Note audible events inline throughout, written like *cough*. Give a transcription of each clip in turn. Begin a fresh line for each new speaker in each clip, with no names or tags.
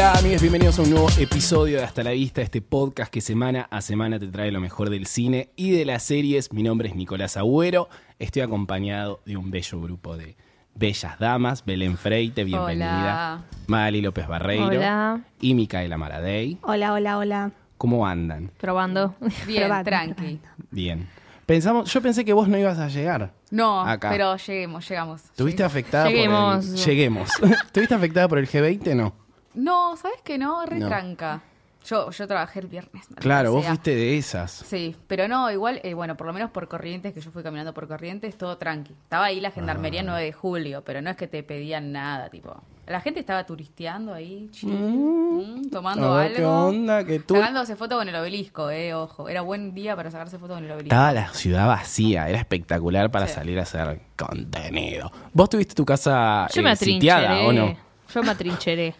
Hola amigos, bienvenidos a un nuevo episodio de Hasta la Vista, este podcast que semana a semana te trae lo mejor del cine y de las series. Mi nombre es Nicolás Agüero, estoy acompañado de un bello grupo de bellas damas, Belén Freite, bienvenida,
Hola.
Magali López Barreiro
Hola.
y Micaela Maradei.
Hola, hola, hola.
¿Cómo andan?
Probando. *laughs*
Bien,
Probando,
tranqui.
Bien. Pensamos, yo pensé que vos no ibas a llegar.
No,
Acá.
pero lleguemos, llegamos.
¿Tuviste
Lleguemos.
afectada por
Lleguemos.
el... Lleguemos. *laughs* ¿Tuviste afectada por el G20? No.
No, ¿sabes qué no? Re
No.
tranca. Yo, yo trabajé el viernes.
Claro, vos
sea.
fuiste de esas.
Sí, pero no, igual, eh, bueno, por lo menos por Corrientes, que yo fui caminando por Corrientes, todo tranqui. Estaba ahí la gendarmería
Ah.
9 de julio, pero no es que te pedían nada, tipo. La gente estaba turisteando ahí, chill,
Mm.
mm, tomando
ver, ¿qué
algo.
onda? Que tú...
Sacándose foto con el obelisco, eh, ojo. Era buen día para sacarse foto con el obelisco.
Estaba la ciudad vacía, era espectacular para
Sí.
salir a hacer contenido. ¿Vos tuviste tu casa
Yo
eh,
me
sitiada o no?
Yo me atrincheré.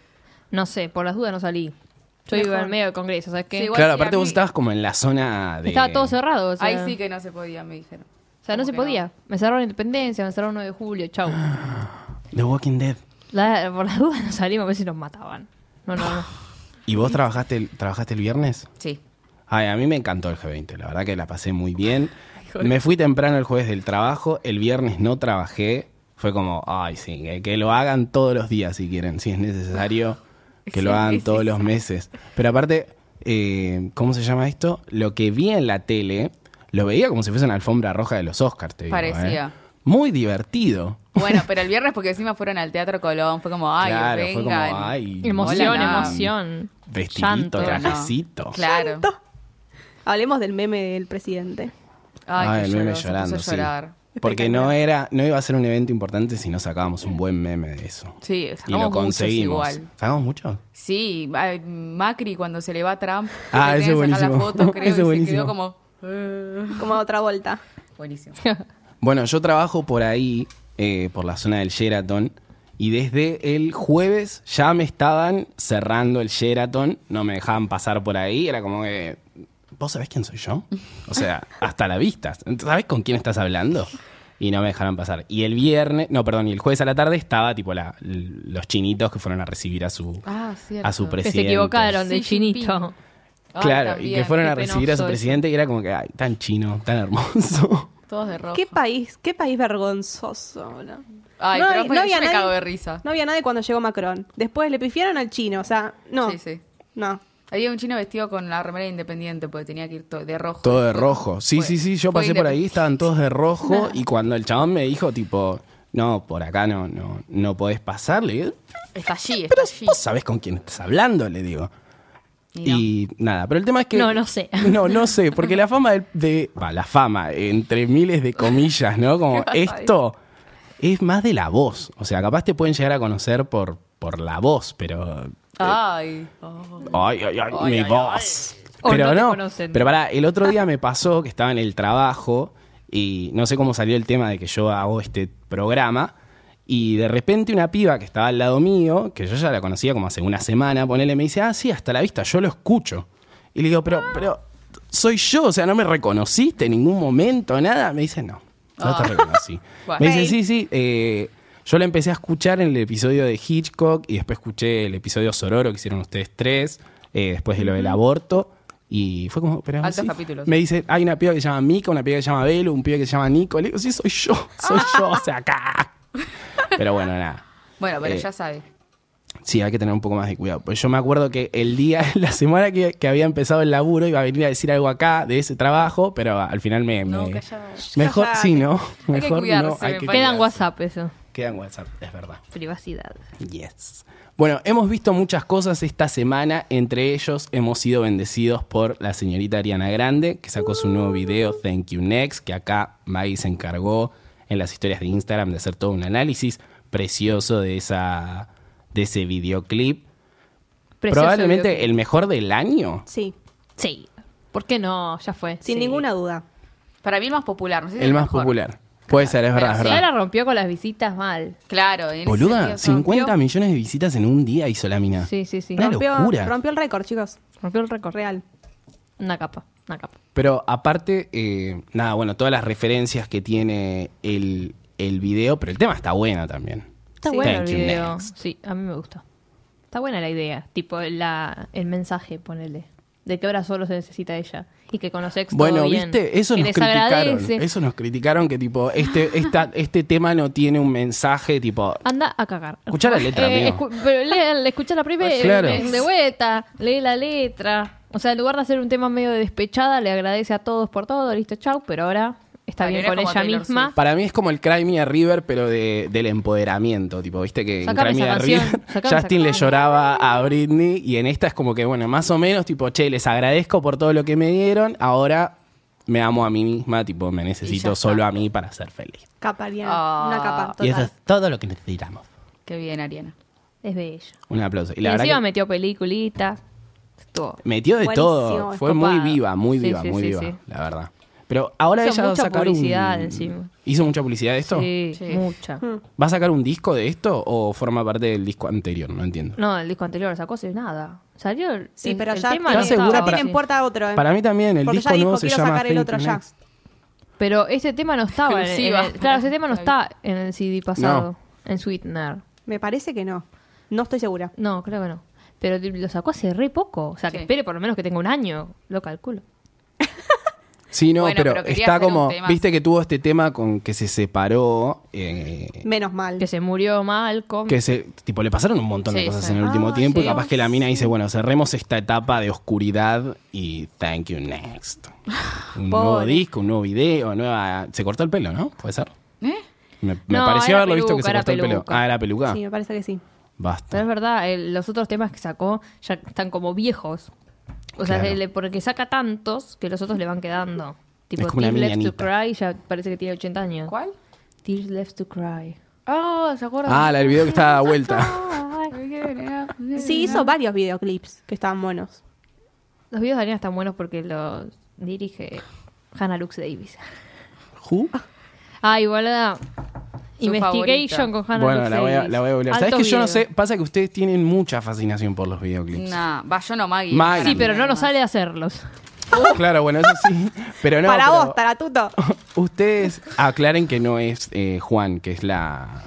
No sé, por las dudas no salí. Yo iba en medio del congreso, ¿sabes qué?
Sí, igual
claro,
sí,
aparte
a
vos
mí-
estabas como en la zona de...
Estaba todo cerrado. O sea,
Ahí sí que no se podía, me dijeron.
O sea, no
¿Cómo
se podía. Me cerraron Independencia, me cerraron 9 de julio, chau. *gasps*
The Walking Dead.
La- por las dudas no salimos a ver si nos mataban. No, no, no. *gasps*
¿Y vos trabajaste el, trabajaste el viernes?
Sí.
Ay, a mí me encantó el G20, la verdad que la pasé muy bien. *laughs* Me fui temprano el jueves del trabajo, el viernes no trabajé. Fue como, ay, sí, que, que lo hagan todos los días si quieren, si es necesario, *laughs* que lo hagan todos los meses. Pero aparte, eh, ¿cómo se llama esto? Lo que vi en la tele, lo veía como si fuese una alfombra roja de los Oscars, te digo.
Parecía.
¿eh? Muy divertido.
Bueno, pero *laughs* el viernes porque encima fueron al Teatro Colón, fue como, ay,
claro, fue
vengan.
como, ay,
Emoción,
Hola,
emoción.
Vestidito, trajecito.
Claro.
Hablemos del meme del presidente.
Ay,
Ay,
que
el meme
lloró,
llorando,
puso
sí.
a llorar.
Porque no era, no iba a ser un evento importante si no sacábamos un buen meme de eso.
Sí,
Y
sacamos
lo
muchos
conseguimos.
igual.
¿Sacamos mucho?
Sí, Macri cuando se le va a Trump,
Ah, ese
sacar la
buenísimo.
foto, *laughs* creo,
Ese
y se
buenísimo.
quedó como... eh,
Como otra vuelta.
Buenísimo. *laughs*
Bueno, yo trabajo por ahí, eh, por la zona del Sheraton, y desde el jueves ya me estaban cerrando el Sheraton, no me dejaban pasar por ahí, era como que, ¿vos sabés quién soy yo? O sea, hasta la vista, ¿sabés con quién estás hablando? Y no me dejaron pasar. Y el viernes, no, perdón, y el jueves a la tarde estaba tipo la, los chinitos que fueron a recibir a su,
Ah,
a su
Que
presidente.
se equivocaron de chinito.
Claro, y que fueron a recibir a su presidente y era como que, ay, tan chino, tan hermoso.
Todos de rojo.
¿Qué país? ¿Qué país vergonzoso? ¿no?
Ay,
No
pero
no
yo
había
me
nadie-
cago de risa.
No había nadie cuando llegó Macron. Después le pifiaron al chino, o sea, no.
Sí, sí.
No.
Había un chino vestido con la remera de independiente porque tenía que ir to- de rojo.
Todo de rojo. Sí,
fue-
sí, sí, yo pasé por ahí, estaban todos de rojo y cuando el chabón me dijo tipo, no, por acá no, no, no podés pasar, le digo,
Está allí, está allí.
vos sabés con quién estás hablando, le digo.
Y no.
Y nada, pero el tema es que...
No, no sé. *laughs*
No, no sé, porque la fama de... la fama, entre miles de comillas, ¿no? Como
¿Qué vas a
esto es más de la voz. O sea, capaz te pueden llegar a conocer por, por la voz, pero
Ay. oh.
Ay, ay, ay, mi voz.
O
Pero
no te
no,
conocen.
pero pará, el otro día *laughs* me pasó que estaba en el trabajo y no sé cómo salió el tema de que yo hago este programa y de repente una piba que estaba al lado mío, que yo ya la conocía como hace una semana, ponele, me dice, ah, sí, hasta la vista, yo lo escucho. Y le digo, pero, pero, soy yo, o sea, no me reconociste en ningún momento, nada. Me dice, no, no te
Ah.
reconocí.
Bueno. *laughs*
Me dice, sí, sí, eh, yo la empecé a escuchar en el episodio de Hitchcock y después escuché el episodio Sororo que hicieron ustedes tres, eh, después de lo del aborto. Y fue como, pero
Altos
sí.
capítulos.
Me dice, hay una piba que se llama Mika, una piba que se llama Belu, un pibe que se llama Nico. Le digo, sí, soy yo, *laughs* soy yo, o sea, acá. Pero bueno, nada.
Bueno, pero
Eh,
ya sabe.
Sí, hay que tener un poco más de cuidado. Pues yo me acuerdo que el día, *laughs* la semana que, que había empezado el laburo, iba a venir a decir algo acá de ese trabajo, pero al final me.
No,
me- mejor, sí, ¿no?
que
Mejor
cuidarse,
no. Hay que
parece.
Queda en
cuidarse.
WhatsApp eso.
Queda en WhatsApp, es verdad.
Privacidad.
Yes. Bueno, hemos visto muchas cosas esta semana, entre ellos hemos sido bendecidos por la señorita Ariana Grande, que sacó su nuevo video Thank You Next, que acá Maggie se encargó en las historias de Instagram de hacer todo un análisis precioso de esa de ese videoclip.
Precioso
Probablemente
videoclip.
el mejor del año.
Sí,
Sí. ¿Por qué no? Ya fue.
sin
Sí.
ninguna duda.
Para mí el más popular. No sé si
El más
mejor.
popular. Puede ser, es verdad, es verdad.
la rompió con las visitas mal.
Claro. en ese
Boluda,
sentido,
50
rompió.
millones de visitas en un día hizo la mina.
Sí, sí, sí.
Una
Rompió,
locura.
rompió el récord, chicos.
Rompió el récord.
Real.
Una capa, una capa.
Pero aparte, eh, nada, bueno, todas las referencias que tiene el, el video, pero el tema está bueno también.
Está
Sí.
bueno
Thank
el
you,
video.
next.
Sí, a mí me gusta. Está buena la idea. Tipo, la, el mensaje, ponele. De que ahora solo se necesita ella. Y que con los ex todo
Bueno,
bien.
viste, eso nos criticaron.
agradece.
Eso nos criticaron que tipo, este, esta, este tema no tiene un mensaje tipo.
Anda a cagar.
Escuchá la letra,
Eh, escu- pero lee, escuchá la primera, *laughs*
claro.
de, de vuelta, lee la letra. O sea, en lugar de hacer un tema medio de despechada, le agradece a todos por todo, listo, chau, pero ahora está bien
como
ella
Taylor
misma.
Swift.
Para mí es como el Cry Me a River, pero de, del empoderamiento. Tipo, viste que en
Sacame
Cry Me
esa
a
canción,
River
sacame
Justin le lloraba a Britney y en esta es como que, bueno, más o menos, tipo, che, les agradezco por todo lo que me dieron, ahora me amo a mí misma, tipo, me necesito solo a mí para ser feliz.
Capa, Ariana.
Ah.
Una capa.
Y eso es todo lo que necesitamos.
Qué bien, Ariana.
Es bello.
Un aplauso. Y
Y
la verdad
encima
que
metió peliculitas. Estuvo.
metió de
Buenísimo,
todo. Fue muy viva, muy
Sí,
viva,
sí,
muy
sí,
viva,
sí.
la verdad. Pero ahora
Hizo
ella va a sacar
publicidad
un...
encima.
¿Hizo mucha publicidad de esto?
Sí,
Sí.
mucha.
Mm.
¿Va a sacar un disco de esto o forma parte del disco anterior? No entiendo.
No, el disco anterior sacó hace nada. Salió el,
Sí, pero
el
ya,
tema
tiene,
¿Estás
no
segura para-
tiene en
sí.
puerta otro. eh.
Para mí también, el
Porque
disco
ya dijo,
nuevo se
quiero
llama
sacar el otro ya.
Pero ese tema no estaba en, en el, Claro, ese tema no está en el CD pasado. En Sweetener.
Me parece que no. No estoy segura.
No, creo que no. Pero lo sacó hace re poco. O sea, que espere por lo menos que tenga un año. Lo calculo. *laughs*
Sí, no,
Bueno,
pero, está como, viste que tuvo este tema con que se separó, eh,
Menos mal.
Que se murió Malcolm.
que se, tipo, le pasaron un montón de cosas
sí.
en el último
Ah,
tiempo y
sí.
capaz que la mina dice, bueno, cerremos esta etapa de oscuridad y thank you next. *laughs* Un nuevo disco, un nuevo video, nueva... Se cortó el pelo, ¿no? ¿Puede ser?
¿Eh?
Me, me
No,
pareció haberlo visto que se
peluca,
cortó el pelo.
peluca.
Ah, era peluca.
Sí, me parece que sí.
Basta.
Pero es verdad, el- los otros temas que sacó ya están como viejos. O sea, le- porque saca tantos que los otros le van quedando. Tipo, Tears Left to. Cry ya parece que tiene 80 años.
¿Cuál?
Tears Left to Cry.
Ah, ¿se acuerdan?
Ah, la del video que está a *laughs* vuelta.
Sí, hizo varios videoclips que estaban buenos.
Los videos de Ariana están buenos porque los dirige Hannah Lux Davis.
¿Who?
Ah, igual
Su
Investigation con Hannah
Bueno, la voy, a, la voy a volver. ¿Sabes
Altos
que yo no sé? Pasa que ustedes tienen mucha fascinación por los videoclips.
Nah, va, yo no, Maggie.
Maggie.
Sí, pero no nos sale a hacerlos. *laughs*
Claro, bueno, eso sí. Pero no,
Para
pero
vos, Taratuto. *laughs*
Ustedes aclaren que no es eh, Juan, que es la,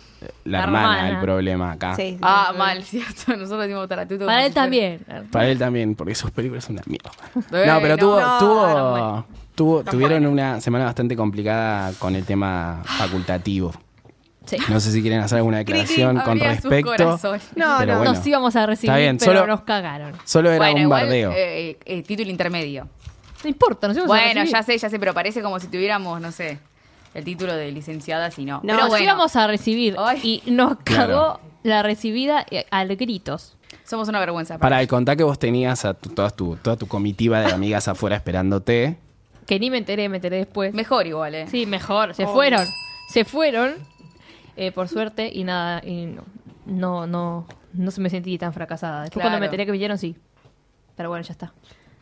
la,
La
hermana,
hermana.
el problema acá.
Sí.
Ah, mal, *laughs* cierto. Nosotros decimos Taratuto.
Para él
si fuera-
también.
Para él también, porque sus películas son una mierda.
Eh,
No, pero
no,
tuvo,
no,
tuvo,
no,
bueno.
tuvo- tuvieron una semana bastante complicada con el tema facultativo.
Sí.
No sé si quieren hacer alguna declaración con respecto.
No,
pero
no.
bueno,
Nos íbamos a recibir,
Está bien,
pero
solo-
nos cagaron.
solo era
Bueno,
un
igual,
bardeo.
eh, eh, título intermedio.
No importa, nos íbamos a
Bueno, ya sé, ya sé, pero parece como si tuviéramos, no sé, el título de licenciada, si no.
No,
pero
Nos
bueno,
íbamos a recibir
Ay.
y nos
Claro.
cagó la recibida eh, a gritos.
somos una vergüenza.
Para
para
el contar que vos tenías a tu- toda, tu, toda tu comitiva de amigas *laughs* afuera esperándote.
Que ni me enteré, me enteré después.
Mejor igual, ¿eh?
Sí, mejor. Se fueron. Se fueron. Eh, por suerte. Y nada. Y no, no, no, no se me sentí tan fracasada. Después cuando me enteré que vinieron, sí. Pero bueno, ya está.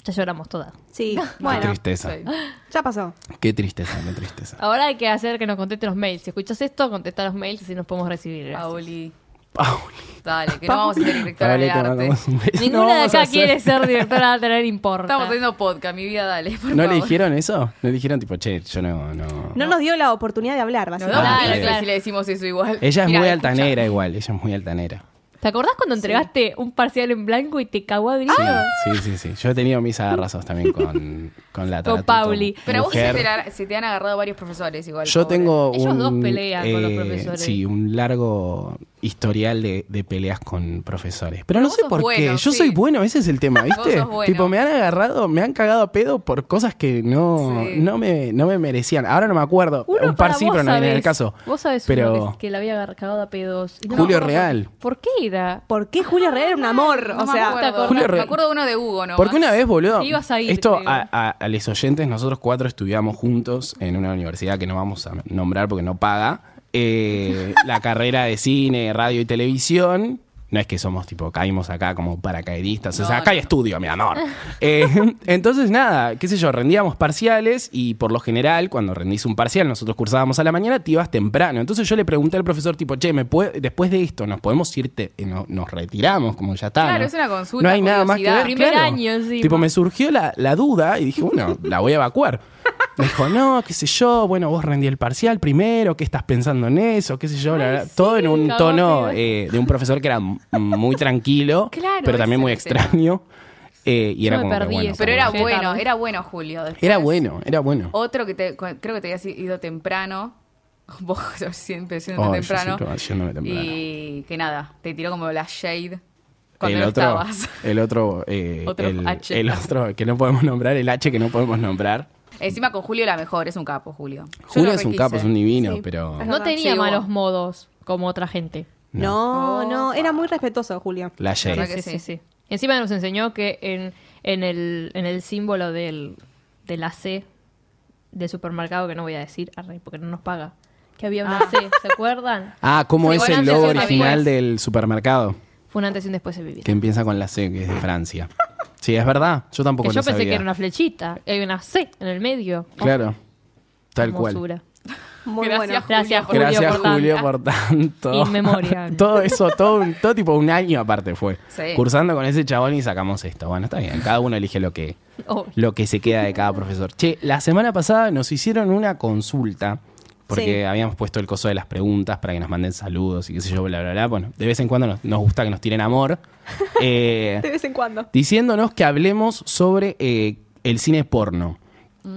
Ya lloramos todas.
Sí, *laughs*
Qué
bueno,
tristeza.
Sí.
ya pasó.
Qué tristeza, qué tristeza.
Ahora hay que hacer que nos contesten los mails. Si escuchas esto, contesta los mails así nos podemos recibir. Gracias.
Pauli,
Pauli.
dale, que no vamos a ser directora de
te
arte.
mandamos un beso. No
Ninguna de
vamos a
acá
hacer-
quiere ser directora de tener importa.
Estamos haciendo podcast, mi vida, dale. por
¿No le
favor.
dijeron eso? ¿No le dijeron tipo, che, yo no... no...
No nos dio la oportunidad de hablar,
Nos
básicamente.
da
Claro,
si le decimos eso igual.
Ella es
Mirá,
muy
escucha.
altanera igual, ella es muy altanera.
¿Te acordás cuando entregaste un parcial en blanco y te cagó a gritos?
Sí, sí, sí, sí. Yo he tenido mis agarrazos también con, con la
Con Pauli.
Pero a vos se te, la- se te han agarrado varios profesores igual.
Yo
pobre.
tengo
Ellos
un...
dos pelean con los
eh,
profesores.
Sí, un largo historial de, de peleas con profesores. Pero no
vos
sé
sos
por qué. Yo
sí.
soy bueno, ese es el tema, *laughs*
Vos
¿viste?
sos bueno.
Tipo, me han agarrado, me han cagado a pedo por cosas que no,
Sí.
no, me, no me merecían. Ahora no me acuerdo.
Uno
un par
para
sí,
vos
pero no viene en el
sabés.
caso.
Vos sabés
pero...
que, que le había agar- cagado a pedos. Y no me
Julio
acuerdo
Real.
¿Por, por qué era?
¿Por qué Julio Real era un amor?
No
o
me
sea,
acuerdo.
Julio
me
Re-
acuerdo de uno de Hugo, ¿no?
Porque una vez, boludo,
ibas a ir,
esto
creo.
a, a- a los oyentes, nosotros cuatro estudiamos juntos en una universidad que no vamos a nombrar porque no paga, eh, la carrera de cine, radio y televisión. No es que somos tipo, caímos acá como paracaidistas. o sea, acá hay estudio, mi amor. *laughs* Eh, entonces, nada, qué sé yo, rendíamos parciales y por lo general, cuando rendís un parcial, nosotros cursábamos a la mañana, te ibas temprano. Entonces yo le pregunté al profesor, tipo, che, ¿me puede, después de esto, ¿nos podemos ir? te- eh, no- nos retiramos, como ya está.
Claro,
¿no?
es una consulta,
No hay nada más que ver.
Primer
claro.
año encima.
Tipo, me surgió la, la duda y dije, bueno, la voy a evacuar. Me dijo, no, qué sé yo, bueno, vos rendí el parcial primero, ¿qué estás pensando en eso? ¿Qué sé yo? Todo en un tono eh, de un profesor que era muy tranquilo, *laughs*
Claro,
pero también muy extraño. Eh, y
Yo
era
me
como que, bueno.
Pero era bueno, era bueno, Julio. Después,
Era bueno, era bueno.
Otro que te, creo que te habías ido temprano. *laughs* Vos siempre siendo
Oh,
temprano.
siempre temprano.
Y que nada, te tiró como la shade cuando
el
no
otro,
estabas.
el otro, *laughs* eh,
Otro
el,
H.
el otro que no podemos nombrar, el H que no podemos nombrar.
Encima con Julio la mejor, es un capo, Julio. Yo
Julio
lo
es un
requise.
capo, es un divino,
Sí.
pero
Es
No
verdad.
tenía
Sí,
malos modos como otra gente.
No, no,
Oh.
era muy respetuoso, Julio.
la
¿Verdad
Jade.
que
sí,
sí?
sí, sí. Encima nos enseñó que en, en, el, en el símbolo del, de la C del supermercado, que no voy a decir, arre, porque no nos paga, que había una C, ¿se acuerdan? *laughs*
Ah, ¿cómo
Sí,
es
bueno,
el
antes
logo original del supermercado?
Fue un antes y un después de vivir.
Que empieza con la C, que es de Francia. *laughs* Sí, es verdad. Yo tampoco
Que
lo
yo pensé
sabía.
que era una flechita, hay una C en el medio. Oh,
Claro. Tal cual.
hermosura.
Muy
Gracias,
bueno.
Gracias, Julio,
Gracias,
por
Julio, por tanto. *laughs* Todo eso, todo, un- todo tipo un año aparte fue.
Sí.
Cursando con ese chabón y sacamos esto. Bueno, está bien. Cada uno elige lo que,
Oh,
lo que se queda de cada profesor. Che, la semana pasada nos hicieron una consulta. Porque
Sí.
habíamos puesto el coso de las preguntas para que nos manden saludos y qué sé yo, bla, bla, bla. Bueno, de vez en cuando nos, nos gusta que nos tiren amor. *laughs* Eh,
De vez en cuando.
diciéndonos que hablemos sobre eh, el cine porno.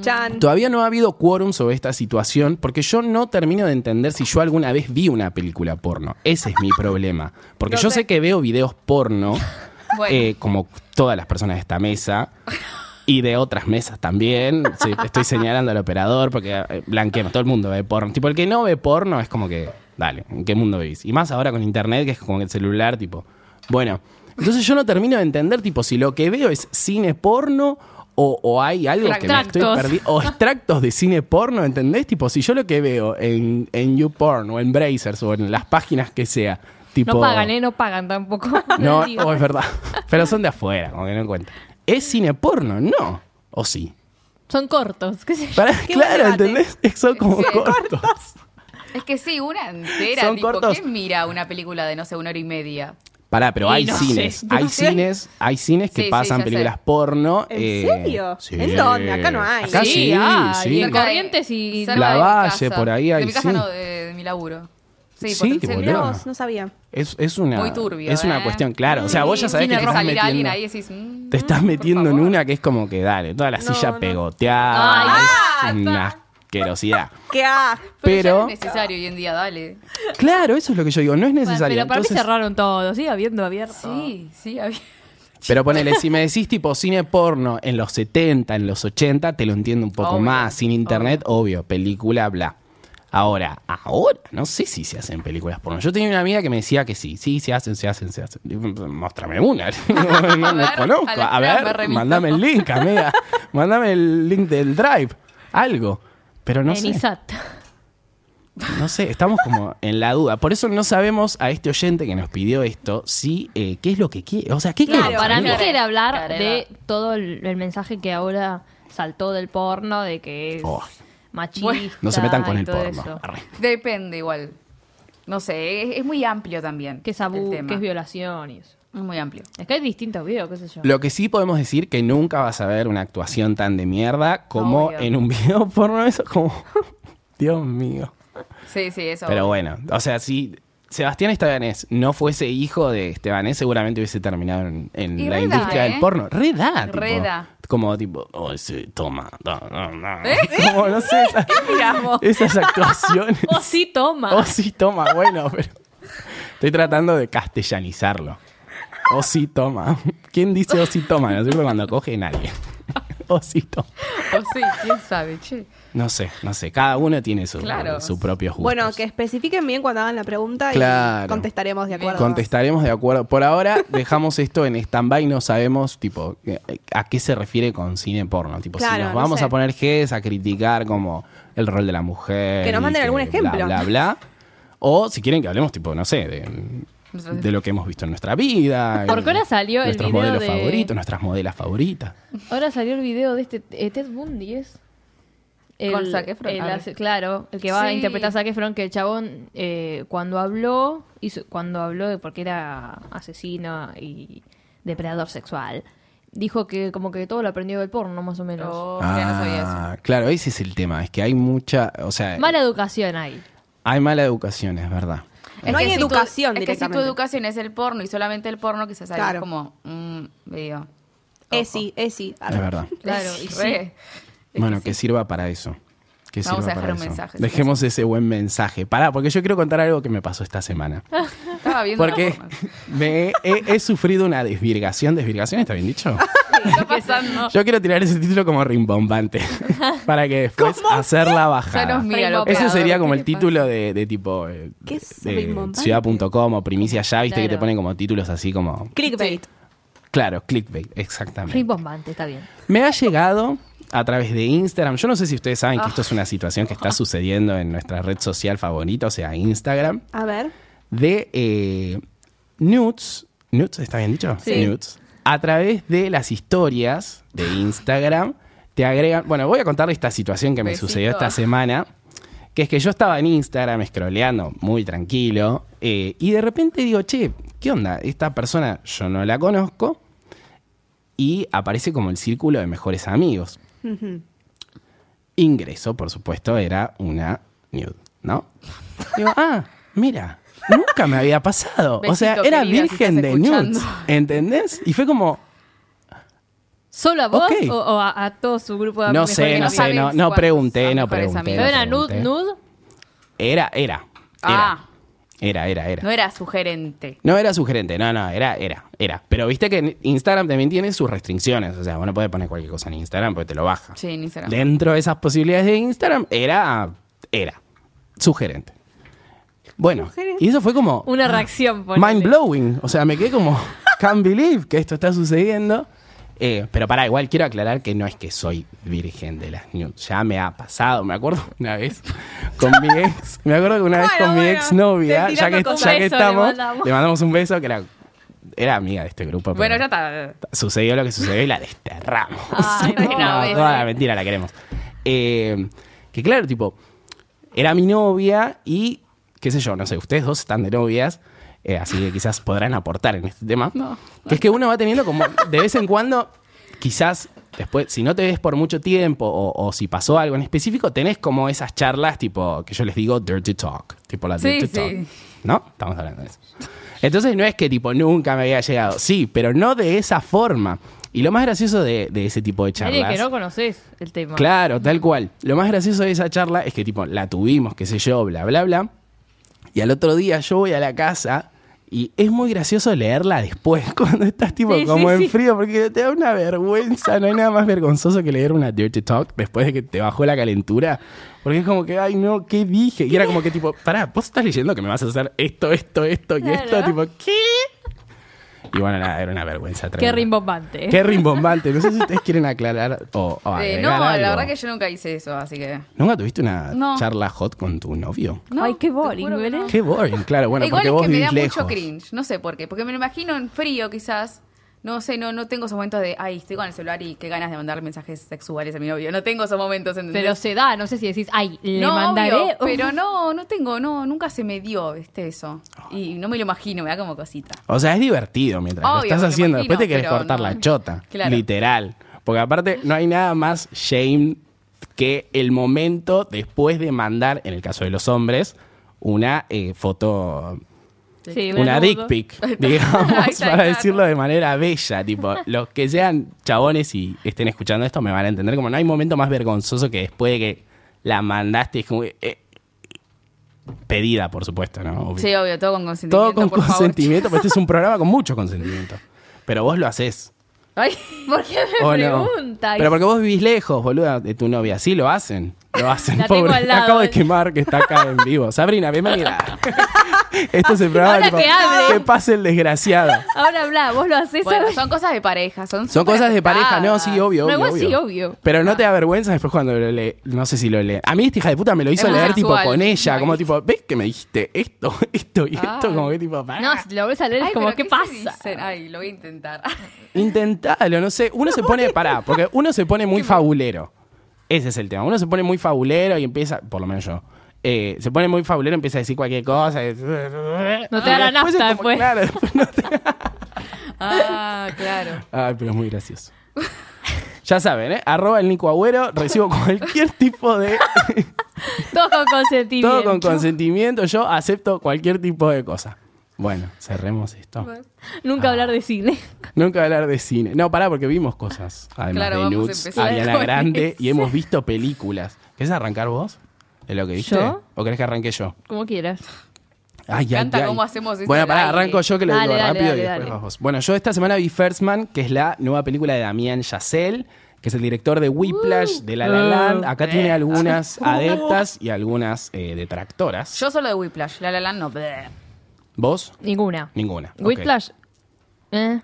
Chan.
Todavía no ha habido quórum sobre esta situación porque yo no termino de entender si yo alguna vez vi una película porno. Ese es mi *laughs* problema. Porque
No
yo
sé.
sé que veo videos porno, *laughs*
Bueno.
eh, como todas las personas de esta mesa. Y de otras mesas también. Sí, estoy señalando al operador porque eh, blanqueemos. Todo el mundo ve porno. Tipo, el que no ve porno es como que, dale, ¿en qué mundo vivís? Y más ahora con internet, que es como el celular, tipo. Bueno, entonces yo no termino de entender, tipo, si lo que veo es cine porno o, o hay algo que me estoy perdiendo. O extractos de cine porno, ¿entendés? Tipo, si yo lo que veo en, en YouPorn o en Brazers o en las páginas que sea, tipo.
no pagan, ¿eh? No pagan tampoco.
No, *laughs* oh, es verdad. Pero son de afuera, como que no cuenta. ¿Es cine porno? No. ¿O sí?
Son cortos. ¿Qué sé yo?
Para- *laughs*
Qué buen
claro,
debate.
¿entendés? *laughs* Son como
Sí.
cortos.
Es que sí, una entera.
Son
tipo,
cortos.
¿quién mira una película de, no sé, una hora y media?
Pará, pero
Y
hay
no
cines.
sé,
hay *laughs*
no sé.
cines, hay cines que
Sí, sí,
pasan
ya sé.
películas porno.
¿En
eh,
serio?
sí.
¿En dónde? Acá no hay.
Acá sí,
hay.
sí.
En Corrientes y-
cerca
La
de mi
Valle,
casa.
por ahí hay,
De mi casa
sí.
no, de, de mi laburo. Sí,
Sí,
vos, no sabía.
Es, es una,
Muy turbio,
es una
¿eh?
cuestión, claro. O sea, vos ya sabés que te estás
alguien
metiendo,
ahí decís... mm,
te estás metiendo en una que es como que, dale, toda la
No,
silla
no.
pegoteada.
Ay,
es una asquerosidad. *laughs*
¡Qué asco!
Pero,
Pero-
ya es necesario hoy en día, dale.
Claro, eso es lo que yo digo, no es necesario.
Pero para mí
Entonces-
cerraron todo, sigue habiendo abierto.
Sí, sí, había...
Pero ponele, si me decís tipo cine porno en los 70, en los 80, te lo entiendo un poco
Obvio,
más. Sin internet, obvio. película, bla. Ahora, ahora, no sé si se hacen películas porno. Yo tenía una amiga que me decía que sí, sí, se hacen, se hacen, se hacen. Digo, Móstrame una. *laughs* No, no,
A
no
ver, *laughs*
conozco.
a
ver, mándame el link, amiga. *laughs* mándame el link del drive. Algo. Pero no
en
sé.
ISAT.
No sé, estamos como en la duda. Por eso no sabemos a este oyente que nos pidió esto si eh, qué es lo que quiere. O sea, ¿qué
Claro,
quiere?
para mí quiere hablar de todo el, el mensaje que ahora saltó del porno, de que es
Oh.
Machista.
Bueno,
No se metan con el
todo
porno.
Depende igual. No sé, es, es muy amplio también.
Que es
tema.
que es violación y eso.
Es muy amplio.
Es que hay distintos videos, qué sé yo.
Lo que sí podemos decir que nunca vas a ver una actuación tan de mierda como
Obvio.
en un video *laughs* porno. Eso como... *laughs* Dios mío.
Sí, sí, eso.
Pero bueno, o sea, si Sebastián Estebanés no fuese hijo de Estebanés, seguramente hubiese terminado en, la industria
¿eh?
del porno. Re da, tipo.
Re da.
Como tipo, oh, sí, toma. no, no, no.
¿Eh? *laughs*
Como, no sé, esas, esas actuaciones. *laughs*
Oh, sí, toma.
Oh, sí, toma, bueno, pero estoy tratando de castellanizarlo. Oh, sí, toma. ¿Quién dice oh, sí, toma? ¿No cierto? Cuando coge nadie. *laughs*
O sí, quién sabe, che.
No sé, no sé. Cada uno tiene su,
Claro.
su propio gusto.
Bueno, que especifiquen bien cuando hagan la pregunta
Claro.
y contestaremos de acuerdo.
Contestaremos de acuerdo. Por ahora dejamos esto en stand-by, no sabemos tipo eh, a qué se refiere con cine porno. Tipo, si
Claro,
nos
no
vamos
sé.
a poner Gs a criticar como el rol de la mujer.
Que nos
y
manden algún ejemplo.
Bla, bla, bla. O si quieren que hablemos, tipo, no sé, de, de lo que hemos visto en nuestra vida. *laughs*
Porque ahora salió el
Nuestros
video
modelos
de-
favoritos, nuestras modelas favoritas.
Ahora salió el video de este eh, Ted Bundy, ¿es?
Con Zac Efron,
el
ah.
claro, el que va a interpretar a Zac Efron, que el chabón eh, cuando habló, hizo, cuando habló de porque era asesino y depredador sexual, dijo que como que todo lo aprendió del porno, más o menos.
Oh, ya no sabía eso.
Ah, claro, ese es el tema. Es que hay mucha. O sea,
Mala educación ahí.
hay mala educación, es verdad.
No hay
si tu-
educación
Es que si tu educación es el porno y solamente el porno, quizás ahí
Claro.
es como un medio.
Esi, Esi.
Es verdad.
Claro, y sí.
Bueno,
que
sirva para eso. Que
Vamos a dejar un
eso.
mensaje,
Dejemos ese buen mensaje. Pará, porque yo quiero contar algo que me pasó esta semana. *laughs*
Estaba viendo
Porque
la
me he, he sufrido una desvirgación. ¿Desvirgación está bien dicho? *laughs*
¿Qué está *laughs* pasando?
Yo quiero tirar ese título como rimbombante. para que después hacerla
Ya
bajada.
nos mira
Ese sería como
¿qué
el título de, de tipo eh,
¿Qué es
ciudad.com o primicia ya, viste que te ponen como títulos así como
Clickbait.
claro, clickbait, exactamente.
Rimbombante, está bien.
Me ha llegado a través de Instagram. Yo no sé si ustedes saben que esto es una situación que está *laughs* sucediendo en nuestra red social favorita, o sea, Instagram,
A ver.
de eh, nudes. ¿Nudes está bien dicho?
Sí.
Nudes. A través de las historias de Instagram te agregan. Bueno, voy a contarle esta situación que me
Besito.
sucedió esta semana. Que es que yo estaba en Instagram scrolleando muy tranquilo. eh, y de repente digo, che, ¿qué onda? Esta persona yo no la conozco. Y aparece como el círculo de mejores amigos. Ingreso, por supuesto, era una nude, ¿no? Digo, ah, mira, nunca me había pasado. o sea, era
querida,
virgen de
escuchando.
nudes, ¿entendés? Y fue como,
¿Solo a vos o, o a, a todo su grupo de
no sé, no sé, no, pregunté, no pregunté.
amigos.
no
¿Pero era nude, nude?
Era, era, era.
Ah.
Era, era, era.
No era sugerente.
No era sugerente, no, no, era, era, era. Pero viste que Instagram también tiene sus restricciones. O sea, vos no podés poner cualquier cosa en Instagram porque te lo baja.
Sí, en Instagram.
Dentro de esas posibilidades de Instagram, era, era, sugerente. Bueno,
Sugerente.
y eso fue como
Una reacción. ponele.
mind blowing. O sea, me quedé como, *laughs* can't believe que esto está sucediendo. Eh, pero para igual quiero aclarar que no es que soy virgen de las nudes. Ya me ha pasado. Me acuerdo *laughs* una vez con mi ex. Me acuerdo que una vez
Bueno,
con mi ex novia, ya que, ya que
le
estamos,
mandamos.
le mandamos un beso que era, era amiga de este grupo.
Bueno, ya está.
Sucedió lo que sucedió y la desterramos.
Ay, *laughs* no.
No,
ves.
toda la mentira la queremos. Eh, que claro, tipo, era mi novia y, qué sé yo, no sé, ustedes dos están de novias, eh, así que quizás podrán aportar en este tema.
No.
Que es que uno va teniendo como, de vez en cuando, quizás después, si no te ves por mucho tiempo o, o si pasó algo en específico, tenés como esas charlas, tipo, que yo les digo dirty talk, tipo la dirty
sí.
talk. ¿No? Estamos hablando de eso. Entonces no es que tipo nunca me había llegado, sí, pero no de esa forma. Y lo más gracioso de, de ese tipo de charlas.
Nadie que no conoces el tema.
Claro, tal cual. Lo más gracioso de esa charla es que, tipo, la tuvimos, qué sé yo, bla, bla, bla. Y al otro día yo voy a la casa y es muy gracioso leerla después, *laughs* cuando estás, tipo,
Sí,
como
sí,
en
sí.
frío, porque te da una vergüenza. No hay nada más vergonzoso que leer una dirty talk después de que te bajó la calentura. Porque es como que, ay, no, ¿qué dije? Y era como que, tipo, pará, vos estás leyendo que me vas a hacer esto, esto, esto y
Claro.
esto. Tipo, ¿qué? Y bueno, nada, era una vergüenza.
Qué
tremenda.
rimbombante.
Qué rimbombante. No sé si ustedes quieren aclarar o, o
Eh, no, la verdad que yo nunca hice eso, así que.
¿Nunca tuviste una
No.
charla hot con tu novio?
No,
Ay, qué boring, Belén.
no.
Qué boring, claro. Bueno,
Igual
porque
es
vos
que me da
lejos.
mucho cringe. No sé por qué. Porque me lo imagino en frío, quizás. No sé, no, no tengo esos momentos de, ay, estoy con el celular y qué ganas de mandar mensajes sexuales a mi novio. No tengo esos momentos, ¿entendés?
Pero se da, no sé si decís, ay, le
no,
mandaré.
obvio, *laughs* pero no, no tengo, no, nunca se me dio, viste, eso. Y no me lo imagino, me da como cosita.
O sea, es divertido mientras lo estás haciendo.
imagino,
Después te querés cortar
no.
la chota. *laughs*
Claro.
Literal. Porque aparte no hay nada más shame que el momento después de mandar, en el caso de los hombres, una eh, foto
Sí,
una dick pic, *laughs* digamos,
está,
para decirlo de manera bella. Tipo, los que sean chabones y estén escuchando esto me van a entender. Como no hay momento más vergonzoso que después de que la mandaste, es como eh, pedida, por supuesto, ¿no? Obvio.
Sí, obvio, todo con consentimiento.
Todo con
por
consentimiento, porque este es un *laughs* programa con mucho consentimiento. Pero vos lo haces.
Ay,
¿Por qué me preguntas?
Pero porque vos vivís lejos, boluda, de tu novia. Sí lo hacen. Lo hacen,
La tengo
pobre.
al lado.
Acabo de quemar que está acá en vivo. Sabrina, bienvenida. *laughs* Esto es el programa
Ahora que hable.
que pase el desgraciado.
Ahora habla, vos lo haces,
bueno,
¿sabes?
son cosas de pareja, son
Son cosas de pareja, no, sí,
ajustadas.
obvio,
No,
obvio,
igual sí, obvio.
Pero no te da vergüenza después cuando lo lee. No sé si lo lee. A mí esta hija de puta me lo hizo
muy
leer tipo con ella, como tipo, ¿ves que me dijiste esto, *laughs* esto y esto? Como que tipo, pará.
No, si lo ves a leer es como,
pero
¿qué,
se
pasa?
dicen? Ay, lo voy a intentar. *laughs*
Intentalo, no sé. Uno se pone, pará, porque uno se pone muy fabulero. Ese es el tema. Uno se pone muy fabulero y empieza, por lo menos yo, eh, se pone muy fabulero, empieza a decir cualquier cosa.
No te da la
Después
nafta
como-
después.
Claro, después no te-
Ah, claro.
Ay, pero es muy gracioso. Ya saben, ¿eh? Arroba el Nico Agüero. Recibo cualquier tipo de. *laughs*
Todo con consentimiento.
todo con consentimiento. Yo acepto cualquier tipo de cosa. Bueno, cerremos esto.
Nunca
Ah.
hablar de cine.
Nunca hablar de cine. No, pará, porque vimos cosas. Además
Claro,
de Nudes, Ariana Grande
eso.
y hemos visto películas. ¿Querés arrancar vos? ¿Es lo que viste?
¿Yo?
¿O querés que arranque yo?
Como quieras.
Ay,
Me encanta
ay, ay.
cómo hacemos esto
Bueno, pará, arranco yo que lo
Dale,
digo
dale,
rápido
dale,
y después vos. Bueno, yo esta semana vi First Man, que es la nueva película de Damien Chazelle, que es el director de Whiplash, de La La Land. Acá tiene algunas *laughs* adeptas y algunas eh, detractoras.
Yo solo de Whiplash. La La Land no.
¿Vos?
Ninguna.
Ninguna.
Whiplash. Eh.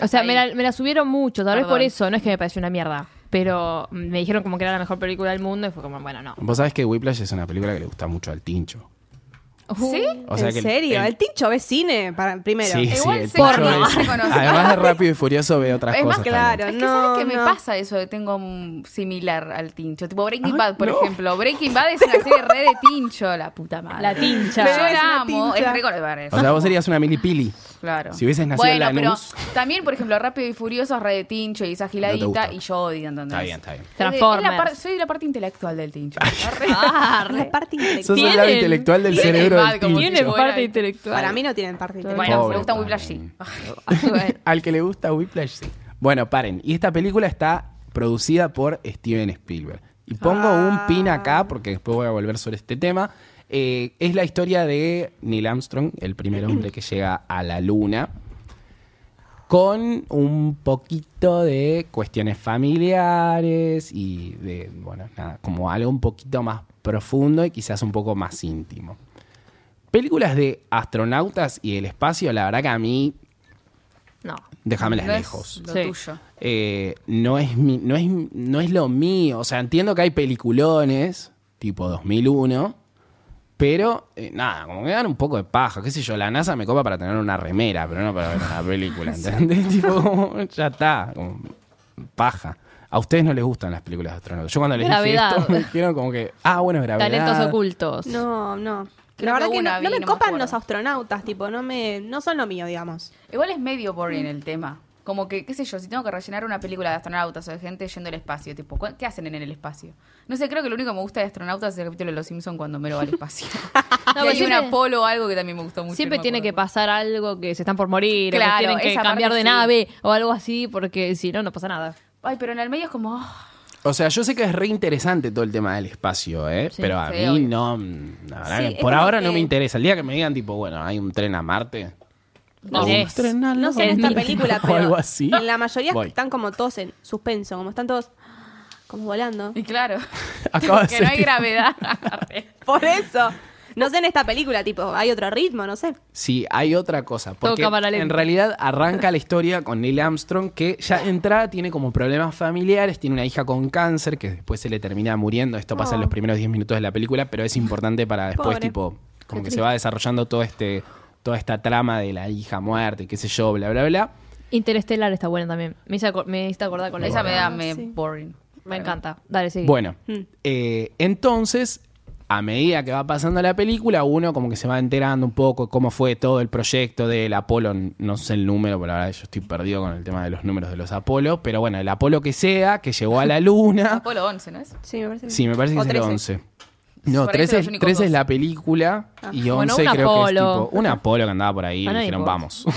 O sea, me la, me la subieron mucho, tal vez
Perdón.
por eso. No es que me pareció una mierda. Pero me dijeron como que era la mejor película del mundo y fue como, bueno, no.
Vos sabés que Whiplash es una película que le gusta mucho al Tincho.
¿Sí?
O sea
¿En
que
serio?
el-
El, Tincho ve cine para, primero.
Sí, sí,
Igual
el
porno.
es-
Reconocer.
Además de Rápido y Furioso ve otras
Es más,
claro.
también.
Es que
No,
¿sabes qué me
no.
pasa eso de tengo un similar al tincho? Tipo Breaking
Ay,
Bad, por
no.
ejemplo. Breaking Bad es una serie re de tincho, la puta madre.
La tincha.
Yo la amo,
tincha.
es recordar eso.
O sea, vos serías una milipili.
Claro.
Si hubieses nacido en
bueno, pero
Lanús.
también, por ejemplo, Rápido y Furioso es re de tincho y esa
No
giladita
gusta.
y yo odio, ¿entendés?
Está bien, está bien.
De-
Transformers.
soy la parte intelectual del tincho. *laughs*
Ah,
La parte
Sos
intelectual.
el del cerebro
mal
del
como
Tincho.
Tiene
Bueno,
parte intelectual.
Para mí no tienen parte intelectual.
Bueno,
Pobre
me gusta
Paren.
Whiplash, sí. *laughs* *laughs*
Al que le gusta Whiplash, sí. Bueno, paren. Y esta película está producida por Steven Spielberg. Y pongo
Ah.
un pin acá, porque después voy a volver sobre este tema. Eh, es la historia de Neil Armstrong, el primer hombre que llega a la luna, con un poquito de cuestiones familiares y de, bueno, nada, como algo un poquito más profundo y quizás un poco más íntimo. Películas de astronautas y el espacio, la verdad que a mí,
No.
déjamelas
No
lejos.
Lo
Sí.
tuyo.
Eh, no, es mi- no, es, no es lo mío. O sea, entiendo que hay peliculones, tipo 2001, pero eh, nada, como que dan un poco de paja. Qué sé yo, la NASA me copa para tener una remera, pero no para ver una película, *laughs* ¿entendés? *laughs* tipo, como, ya está, como paja. A ustedes no les gustan las películas de astronautas. Yo cuando les
Gravedad.
dije esto, me dijeron como que, ah, bueno, gravedad.
Talentos ocultos.
No, no.
Creo
la verdad
que
no,
vi,
no me
no
copan los astronautas, tipo, no me, no son lo mío, digamos.
Igual es medio boring el tema. Como que, qué sé yo, si tengo que rellenar una película de astronautas o de gente yendo al espacio, tipo, ¿cu- ¿qué hacen en el espacio? No sé, creo que lo único que me gusta de astronautas es el capítulo de Los Simpsons cuando Mero va al espacio. *laughs*
No,
y
pero
hay un Apolo o algo que también me gustó mucho.
Siempre
no
tiene que pasar algo que se están por morir, o que tienen que cambiar de
sí.
nave o algo así, porque si no, no pasa nada.
Ay, pero en el medio es como... ah,
O sea, yo sé que es re interesante todo el tema del espacio, ¿eh?
Sí,
pero a
sí,
mí
obvio.
no, la verdad
Sí,
que
es
por
como
ahora no
que-
me interesa. El día que me digan, tipo, bueno, hay un tren a Marte.
No sé.
un tren a la
No sé en
Luna.
esta *laughs* película,
o
pero
algo así.
en la mayoría
Voy.
están como todos en suspenso, como están todos como volando.
Y claro, *laughs*
Acaba de
que
ser
no hay gravedad. *laughs*
Por eso. No sé en esta película, tipo, hay otro ritmo, no sé.
Sí, hay otra cosa. Porque en realidad arranca la historia con Neil Armstrong, que ya entrada tiene como problemas familiares, tiene una hija con cáncer, que después se le termina muriendo. Esto pasa en
Oh.
los primeros 10 minutos de la película, pero es importante para después,
Pobre.
tipo, como
Qué
que se va desarrollando todo este, toda esta trama de la hija muerta y qué sé yo, bla, bla, bla.
Interestelar está bueno también. Me hizo, acor- me hiciste acordar con
Esa me da me
Sí.
boring.
Me encanta. Dale, sí.
Bueno,
Mm.
eh, entonces, a medida que va pasando la película, uno como que se va enterando un poco cómo fue todo el proyecto del Apolo, no sé el número, pero la verdad yo estoy perdido con el tema de los números de los Apolo, pero bueno, el Apolo que sea, que llegó a la Luna. *laughs*
Apolo 11, ¿no es?
Sí, me parece. que
sí, me parece que es el
13.
11. No,
Por ahí
13,
son
es-
los únicos
13 es
dos.
la película y 11
Bueno, un
creo que es
Apolo.
tipo un Apolo que andaba por ahí y
Ah,
dijeron vamos. *laughs*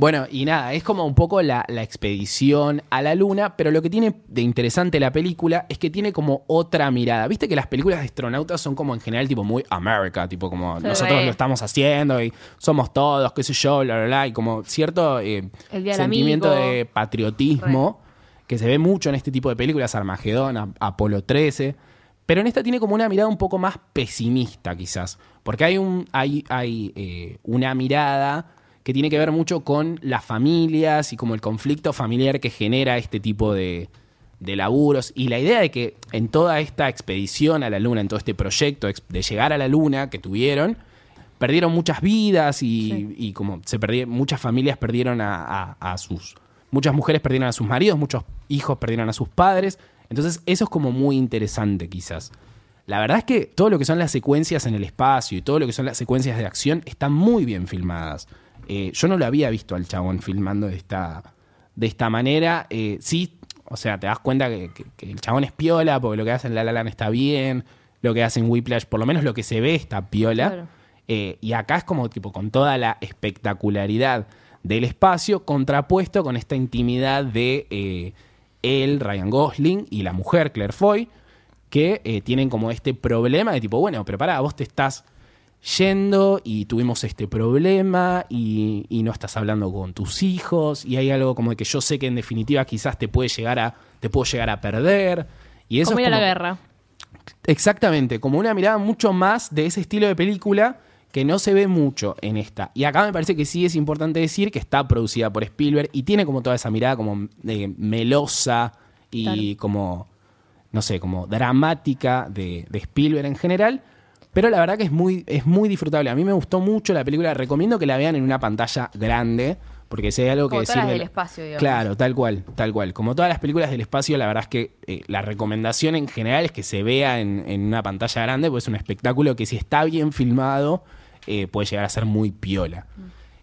bueno, y nada, es como un poco la, la expedición a la luna, pero lo que tiene de interesante la película es que tiene como otra mirada. Viste que las películas de astronautas son como en general tipo muy America, tipo como nosotros lo estamos haciendo y somos todos, qué sé yo, bla, bla, bla, y como cierto eh, sentimiento
Amigo.
de patriotismo que se ve mucho en este tipo de películas, Armagedón, Apolo 13. Pero en esta tiene como una mirada un poco más pesimista, quizás. Porque hay, un, hay, hay eh, una mirada que tiene que ver mucho con las familias y como el conflicto familiar que genera este tipo de, de laburos. Y la idea de que en toda esta expedición a la luna, en todo este proyecto de llegar a la luna que tuvieron, perdieron muchas vidas y, y como se perdieron, muchas familias perdieron a, a- a sus, muchas mujeres perdieron a sus maridos, muchos hijos perdieron a sus padres. Entonces eso es como muy interesante quizás. La verdad es que todo lo que son las secuencias en el espacio y todo lo que son las secuencias de acción están muy bien filmadas. Eh, yo no lo había visto al chabón filmando de esta, de esta manera. Eh, sí, o sea, te das cuenta que, que- que el chabón es piola, porque lo que hace en La La Land está bien, lo que hace en Whiplash, por lo menos lo que se ve está piola.
Claro.
Eh, y acá es como tipo con toda la espectacularidad del espacio contrapuesto con esta intimidad de él, Ryan Gosling, y la mujer, Claire Foy, que tienen como este problema de tipo, bueno, pero pará, vos te estás yendo y tuvimos este problema y, y no estás hablando con tus hijos y hay algo como de que yo sé que en definitiva quizás te puede llegar a te puedo llegar a perder y eso
Como
es
ir a la guerra.
Exactamente, como una mirada mucho más de ese estilo de película que no se ve mucho en esta. Y acá me parece que sí es importante decir que está producida por Spielberg y tiene como toda esa mirada como eh, melosa y como, no sé, como dramática de, de Spielberg en general. Pero la verdad que es muy, es muy disfrutable. A mí me gustó mucho la película. Recomiendo que la vean en una pantalla grande. Porque si hay algo
Como
que
todas las del espacio, digamos.
Claro, tal cual, tal cual. Como todas las películas del espacio, la verdad es que eh, la recomendación en general es que se vea en, en una pantalla grande, porque es un espectáculo que si está bien filmado, eh, puede llegar a ser muy piola.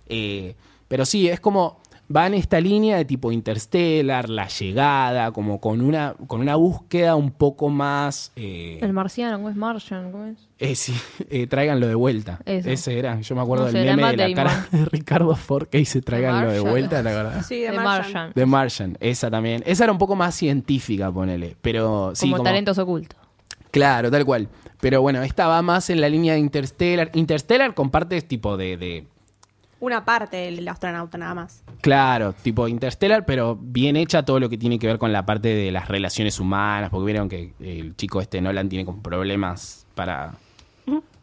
Eh, pero sí, es como. Va en esta línea de tipo Interstellar, La Llegada, como con una, con una búsqueda un poco más. eh,
El marciano, ¿cómo es Martian? ¿Cómo es?
eh, sí, eh, tráiganlo de vuelta.
Eso.
Ese era. Yo me acuerdo
No
del
sé, de
meme de la cara de Ricardo Ford que dice tráiganlo de vuelta, ¿te acordás?
Sí, de,
De
Martian.
Martian.
The Martian, esa también. Esa era un poco más científica, ponele. Pero sí,
como
como-
talentos ocultos.
Claro, tal cual. Pero bueno, esta va más en la línea de Interstellar. Interstellar comparte tipo de, de-
Una parte del astronauta nada más.
Claro, tipo Interstellar, pero bien hecha todo lo que tiene que ver con la parte de las relaciones humanas. Porque vieron que el chico este Nolan tiene como problemas para.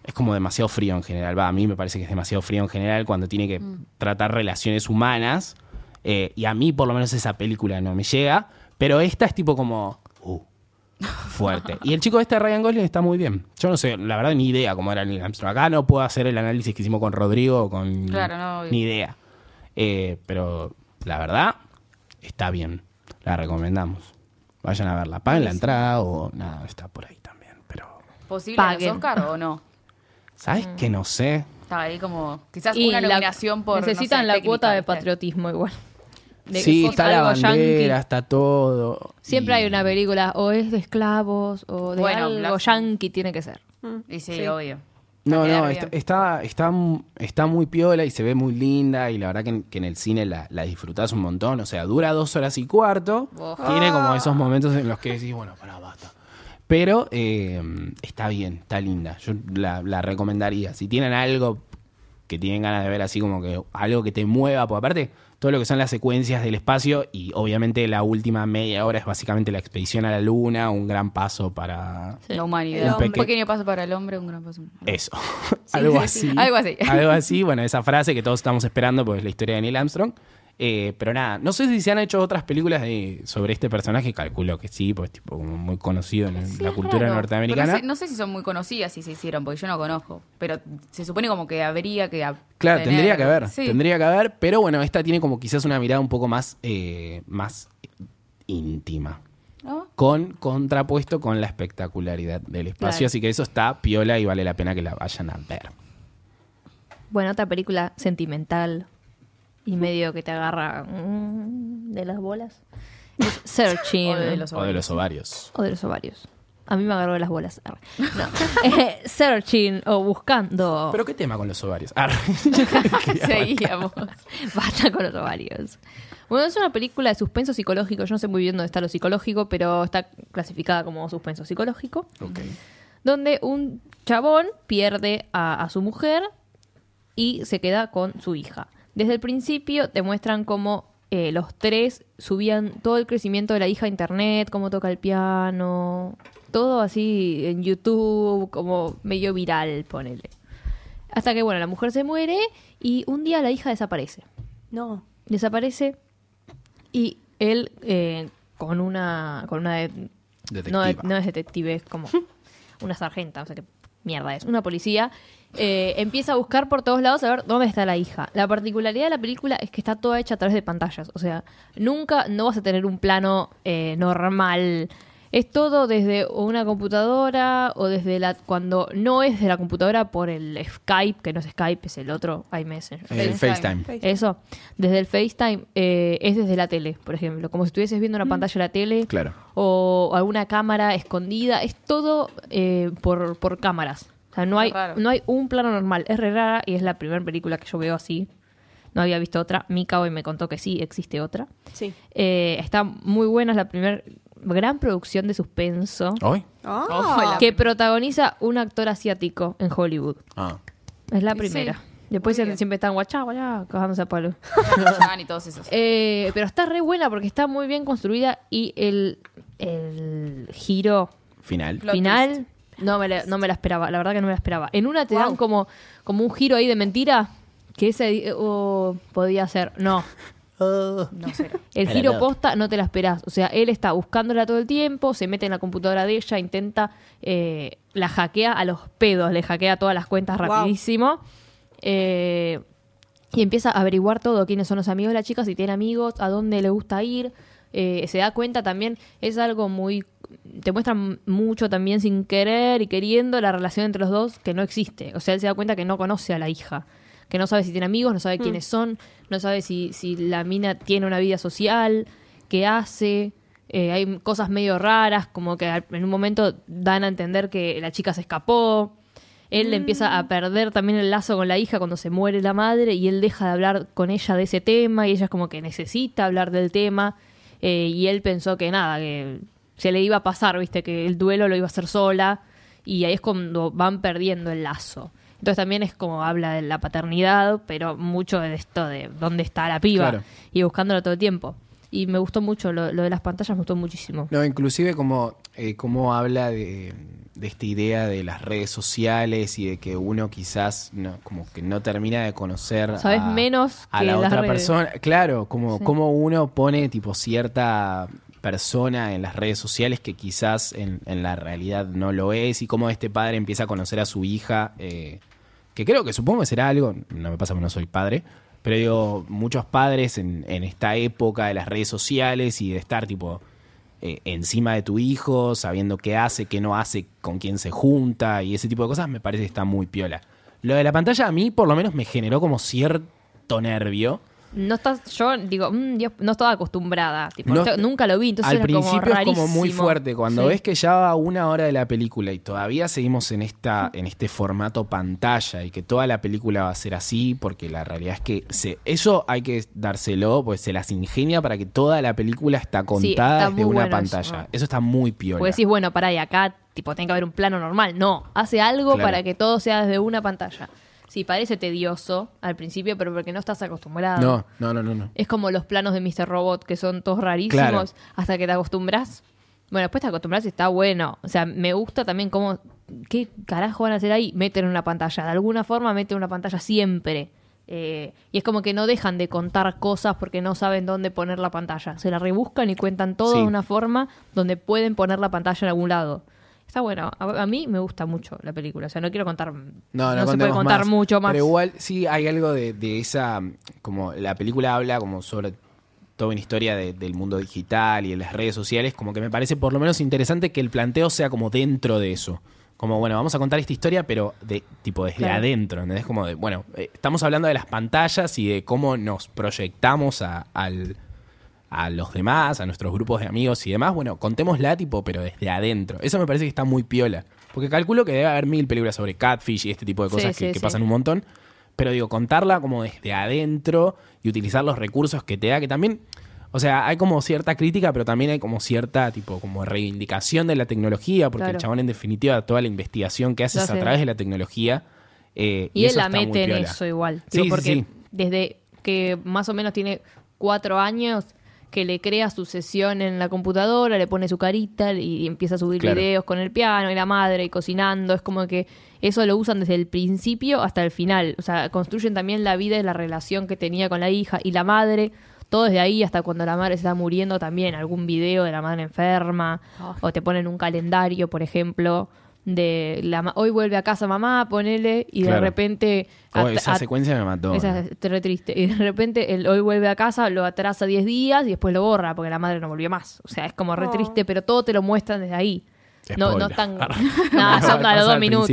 Es como demasiado frío en general. Va, a mí me parece que es demasiado frío en general cuando tiene que tratar relaciones humanas. Eh, y a mí, por lo menos, esa película no me llega. Pero esta es tipo como. Fuerte. y el chico este Ryan Gosling está muy bien. Yo no sé, la verdad, ni idea cómo era Neil Armstrong. Acá no puedo hacer el análisis que hicimos con Rodrigo, con.
Claro, no, obvio.
Ni idea. Eh, pero la verdad, está bien. La recomendamos. Vayan a verla. Paguen la entrada o nada, está por ahí también. Pero,
¿Posible a los
Paguen.
Oscar o no?
¿sabes que no sé?
Estaba ahí como. Quizás
Y
una
la-
nominación por. no
necesitan
sé,
la
técnica,
cuota de patriotismo igual. De
sí,
que
está la bandera,
yankee.
está todo.
Siempre
Y-
hay una película o es de esclavos o de
Bueno,
algo
Black-
yankee tiene que ser.
Y sí,
Sí.
obvio.
No, no, está, está, está, está muy piola y se ve muy linda y la verdad que en, que en el cine la, la disfrutás un montón. O sea, dura dos horas y cuarto. Tiene como esos momentos en los que decís, bueno, para, basta. Pero eh, está bien, está linda. Yo la, la recomendaría. Si tienen algo que tienen ganas de ver así como que algo que te mueva, porque aparte todo lo que son las secuencias del espacio y obviamente la última media hora es básicamente la expedición a la luna, un gran paso para
Sí.
La humanidad. Un pequeño paso para el hombre, un gran paso.
eso. *laughs* algo
sí,
así.
sí. Algo así.
Algo así, *laughs* bueno, esa frase que todos estamos esperando, pues es la historia de Neil Armstrong. Eh, pero nada, no sé si se han hecho otras películas de, sobre este personaje, calculo que sí, pues tipo como muy conocido en
Sí,
la
es
cultura
raro.
norteamericana.
Pero No sé, no sé si son muy conocidas si se hicieron, porque yo no conozco. Pero se supone como que habría que. a-
Claro,
tener-
tendría que haber,
Sí.
tendría que haber, pero bueno, esta tiene como quizás una mirada un poco más, eh, más íntima.
¿No?
Con contrapuesto con la espectacularidad del espacio,
Claro.
así que eso está piola y vale la pena que la vayan a ver.
Bueno, otra película sentimental y medio que te agarra mm, de las bolas. Es Searching.
O de los
O de los ovarios.
O de los ovarios. A mí me agarró de las bolas. Arre. No. *laughs* *laughs* Eh, searching o buscando.
¿Pero qué tema con los ovarios? *laughs*
Seguíamos.
Basta con los ovarios. Bueno, es una película de suspenso psicológico. Yo no sé muy bien dónde está lo psicológico, pero está clasificada como suspenso psicológico.
ok.
Donde un chabón pierde a, a su mujer y se queda con su hija. Desde el principio te muestran cómo eh, los tres subían todo el crecimiento de la hija a internet, cómo toca el piano, todo así en YouTube, como medio viral, ponele. Hasta que, bueno, la mujer se muere y un día la hija desaparece.
No.
Desaparece y él eh, con una... Con una de- no, es detective, es como *laughs* una sargenta, o sea, que mierda es, una policía, eh, empieza a buscar por todos lados a ver dónde está la hija. La particularidad de la película es que está toda hecha a través de pantallas, o sea, nunca, no vas a tener un plano eh, normal Es todo desde una computadora o desde la cuando no es de la computadora por el Skype, que no es Skype, es el otro iMessenger.
El
FaceTime.
FaceTime.
Eso, desde el FaceTime eh, es desde la tele, por ejemplo, como si estuvieses viendo una pantalla de la tele
Claro.
o alguna cámara escondida, es todo eh, por, por cámaras. O sea, no hay, no hay un plano normal. Es re rara y es la primera película que yo veo así. No había visto otra. Mika hoy me contó que sí, existe otra.
Sí.
Eh, está muy buena, es la primera gran producción de suspenso
¿Hoy?
Que protagoniza un actor asiático en Hollywood.
Ah.
Es la primera.
sí.
Después
Muy bien.
siempre están guachá, guachá, cagándose a palo. *laughs*
Chan y todos esos.
Eh, pero está re buena porque está muy bien construida y el, el giro
Final.
Final no me, la, no me la esperaba. La verdad que no me la esperaba. En una te
Wow.
dan como, como un giro ahí de mentira que ese oh, podía ser. No.
No sé. *laughs*
El
Era
giro
loco.
posta no te la esperás. O sea, él está buscándola todo el tiempo, se mete en la computadora de ella, intenta, eh, la hackea a los pedos, le hackea todas las cuentas
Wow.
rapidísimo. Eh, y empieza a averiguar todo, quiénes son los amigos de la chica, si tiene amigos, a dónde le gusta ir. Eh, se da cuenta también, es algo muy... Te muestran mucho también sin querer y queriendo la relación entre los dos que no existe. O sea, él se da cuenta que no conoce a la hija, que no sabe si tiene amigos, no sabe quiénes son, no sabe si, si la mina tiene una vida social, qué hace. Eh, hay cosas medio raras, como que en un momento dan a entender que la chica se escapó. Él empieza a perder también el lazo con la hija cuando se muere la madre y él deja de hablar con ella de ese tema y ella es como que necesita hablar del tema eh, y él pensó que nada, que se le iba a pasar, viste, que el duelo lo iba a hacer sola y ahí es cuando van perdiendo el lazo. Entonces también es como habla de la paternidad, pero mucho de esto de dónde está la piba
Claro.
y buscándolo todo el tiempo. Y me gustó mucho, lo, lo de las pantallas me gustó muchísimo.
No, inclusive como, eh, como habla de, de esta idea de las redes sociales y de que uno quizás no, como que no termina de conocer
Sabes
a,
menos
a
que
la otra
redes.
persona. Claro, como,
Sí.
como uno pone tipo cierta persona en las redes sociales que quizás en, en la realidad no lo es y cómo este padre empieza a conocer a su hija, eh, que creo que supongo que será algo, no me pasa que no soy padre, pero digo, muchos padres en, en esta época de las redes sociales y de estar tipo eh, encima de tu hijo, sabiendo qué hace, qué no hace, con quién se junta y ese tipo de cosas, me parece que está muy piola. Lo de la pantalla a mí por lo menos me generó como cierto nervio.
No estás, yo digo, mm, Dios, no estaba acostumbrada. tipo,
No-
esto- nunca lo vi, entonces
Al
era
principio
como
es como muy fuerte. Cuando
Sí.
ves que ya va una hora de la película y todavía seguimos en esta, en este formato pantalla y que toda la película va a ser así, porque la realidad es que se, eso hay que dárselo, pues se las ingenia para que toda la película está contada
está
desde una
bueno
pantalla. Eso. está muy piola.
Porque decís, bueno, pará, y acá tipo tiene que haber un plano normal. No, hace algo
Claro.
para que todo sea desde una pantalla. Sí, parece tedioso al principio, pero porque no estás acostumbrado.
no, no, no, no, no.
Es como los planos de Mr. Robot, que son todos rarísimos
Claro.
hasta que te acostumbras. Bueno, después te acostumbras y está bueno. O sea, me gusta también cómo... ¿Qué carajo van a hacer ahí? Meten una pantalla. De alguna forma meten una pantalla siempre. Eh, y es como que no dejan de contar cosas porque no saben dónde poner la pantalla. Se la rebuscan y cuentan todo
Sí.
de una forma donde pueden poner la pantalla en algún lado. Está bueno. A, a mí me gusta mucho la película. O sea, no quiero contar...
No, no,
se puede contar
más.
mucho más.
Pero igual sí hay algo de, de esa, como la película habla como sobre toda una historia de- del mundo digital y de las redes sociales, como que me parece por lo menos interesante que el planteo sea como dentro de eso. Como, bueno, vamos a contar esta historia, pero de tipo desde
Claro.
adentro, ¿entendés? Como de, bueno, eh, estamos hablando de las pantallas y de cómo nos proyectamos a, al, a los demás, a nuestros grupos de amigos y demás. Bueno, contémosla tipo, pero desde adentro. Eso me parece que está muy piola. Porque calculo que debe haber mil películas sobre catfish y este tipo de cosas
sí,
que, pasan un montón. Pero digo, contarla como desde adentro y utilizar los recursos que te da, que también, o sea, hay como cierta crítica, pero también hay como cierta, tipo, como reivindicación de la tecnología, porque
Claro.
el chabón en definitiva toda la investigación que hace
Lo
es a través de la tecnología. eh,
Y, él la mete en eso igual.
Sí,
porque
sí.
desde que más o menos tiene cuatro años que le crea su sesión en la computadora, le pone su carita y, empieza a subir
Claro.
videos con el piano y la madre y cocinando. Es como que eso lo usan desde el principio hasta el final. O sea, construyen también la vida y la relación que tenía con la hija y la madre. Todo desde ahí hasta cuando la madre se está muriendo también. Algún video de la madre enferma.
Ay.
O te ponen un calendario, por ejemplo. De la ma- hoy vuelve a casa mamá, ponele, y de repente...
Oh, esa secuencia me mató.
esa es re triste. Y de repente el hoy vuelve a casa, lo atrasa 10 días y después lo borra porque la madre no volvió más. O sea, es como re
Oh.
triste, pero todo te lo muestran desde ahí. No, no tan. *laughs* *laughs* Nada, son a los dos minutos.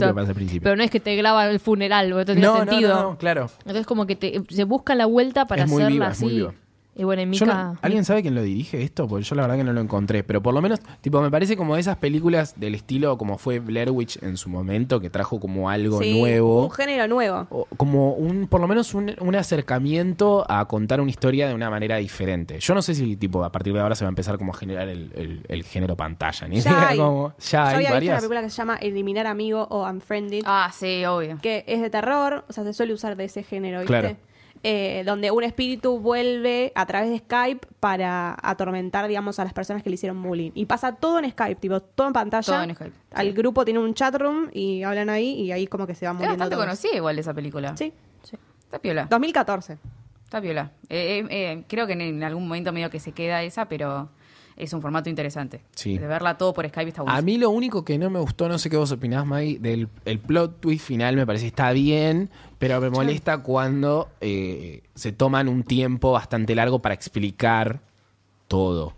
Pero no es que te graban el funeral, porque no tiene
no,
sentido.
no, no, claro.
Entonces, como que te, se busca la vuelta para
Es muy
hacerla
es
así.
muy viva.
Y bueno, en
Yo
Mika.
no- ¿Alguien sabe quién lo dirige esto? Porque yo la verdad que no lo encontré. Pero por lo menos, tipo, me parece como esas películas del estilo como fue Blair Witch en su momento, que trajo como algo
Sí,
nuevo.
Un género nuevo.
O como un, por lo menos un, un acercamiento a contar una historia de una manera diferente. Yo no sé si, tipo, a partir de ahora se va a empezar como a generar el, el- el género pantalla. Ni
Ya hay.
cómo- ya
Yo
hay
había visto una
varias.
película que se llama Eliminar Amigo o Unfriended,
Ah, sí, obvio.
que es de terror, o sea, se suele usar de ese género, ¿viste?
Claro.
Eh, donde un espíritu vuelve a través de Skype para atormentar, digamos, a las personas que le hicieron bullying. Y pasa todo en Skype, tipo, todo en pantalla.
Todo en Skype,
Al
sí.
grupo tiene un chat room y hablan ahí y ahí como que se
Es
muriendo
bastante
todos.
conocida igual esa película.
Sí.
Está piola.
2014.
Está piola. Eh, eh, eh, creo que en, en algún momento medio que se queda esa, pero es un formato interesante.
Sí.
De verla todo por Skype está bueno.
A mí lo único que no me gustó, no sé qué vos opinás, Maggie, del el plot twist final me parece que está bien, pero me molesta cuando eh, se toman un tiempo bastante largo para explicar todo.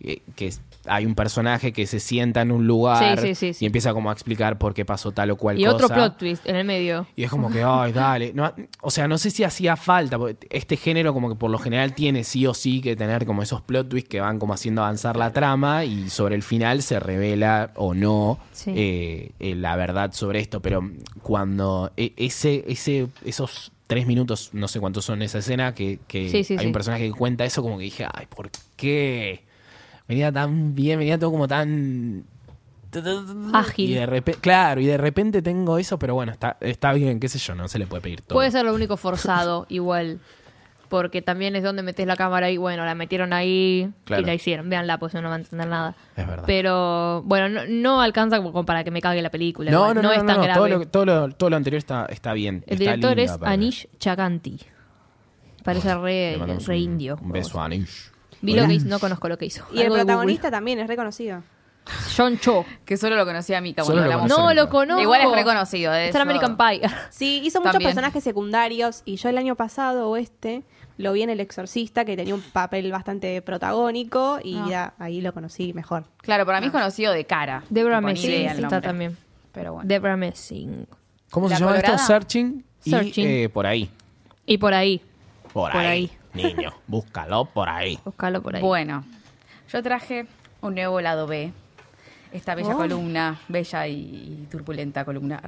Eh, que es- hay un personaje que se sienta en un lugar
Sí, sí, sí, sí.
y empieza como a explicar por qué pasó tal o cual
Y
cosa.
otro plot twist en el medio.
Y es como que, ay, dale. No, o sea, no sé si hacía falta. porque Este género, como que por lo general, tiene sí o sí que tener como esos plot twists que van como haciendo avanzar la trama y sobre el final se revela o no eh, eh, la verdad sobre esto. Pero cuando e- ese, ese, esos tres minutos, no sé cuántos son esa escena, que, hay un personaje que cuenta eso, como que dije, ay, ¿por qué? Venía tan bien, venía todo como tan
Ágil.
y de repente, claro, y de repente tengo eso, pero bueno, está, está bien, qué sé yo, no se le puede pedir todo.
Puede ser lo único forzado, *laughs* igual. Porque también es donde metes la cámara y bueno, la metieron ahí
Claro.
y la hicieron. Véanla, pues no va a entender nada.
Es verdad.
Pero bueno, no, no alcanza como, para que me cague la película.
no, no, no,
es tan grave.
todo, lo, todo, lo, todo lo anterior está, está bien.
El
está
director
linda,
es. Anish Chaganti. Parece re, re
un-
indio.
Un beso a Anish.
Vi lo que hizo, no conozco lo que hizo.
Y el protagonista también es reconocido.
John Cho.
Que solo lo conocía a Mika cuando
lo
hablamos.
conoce
No lo conozco.
Igual es reconocido. De
Está en American Pie. *laughs*
Sí, hizo muchos
También.
personajes secundarios y yo el año pasado o este lo vi en El Exorcista que tenía un papel bastante protagónico y
Ah.
ya ahí lo conocí mejor.
Claro, para mí es conocido de cara.
Deborah
Tipo, ni
Messing
idea el
está
nombre.
también.
Pero bueno.
Deborah Messing.
¿Cómo se
¿La
llama
Colorada?
esto? Searching. Y
Searching.
eh, por ahí.
Y por ahí.
Por,
Por
ahí.
ahí.
Niño, búscalo por ahí.
Buscalo por ahí.
Bueno, yo traje un nuevo lado B. Esta bella
Oh.
columna, bella y turbulenta columna,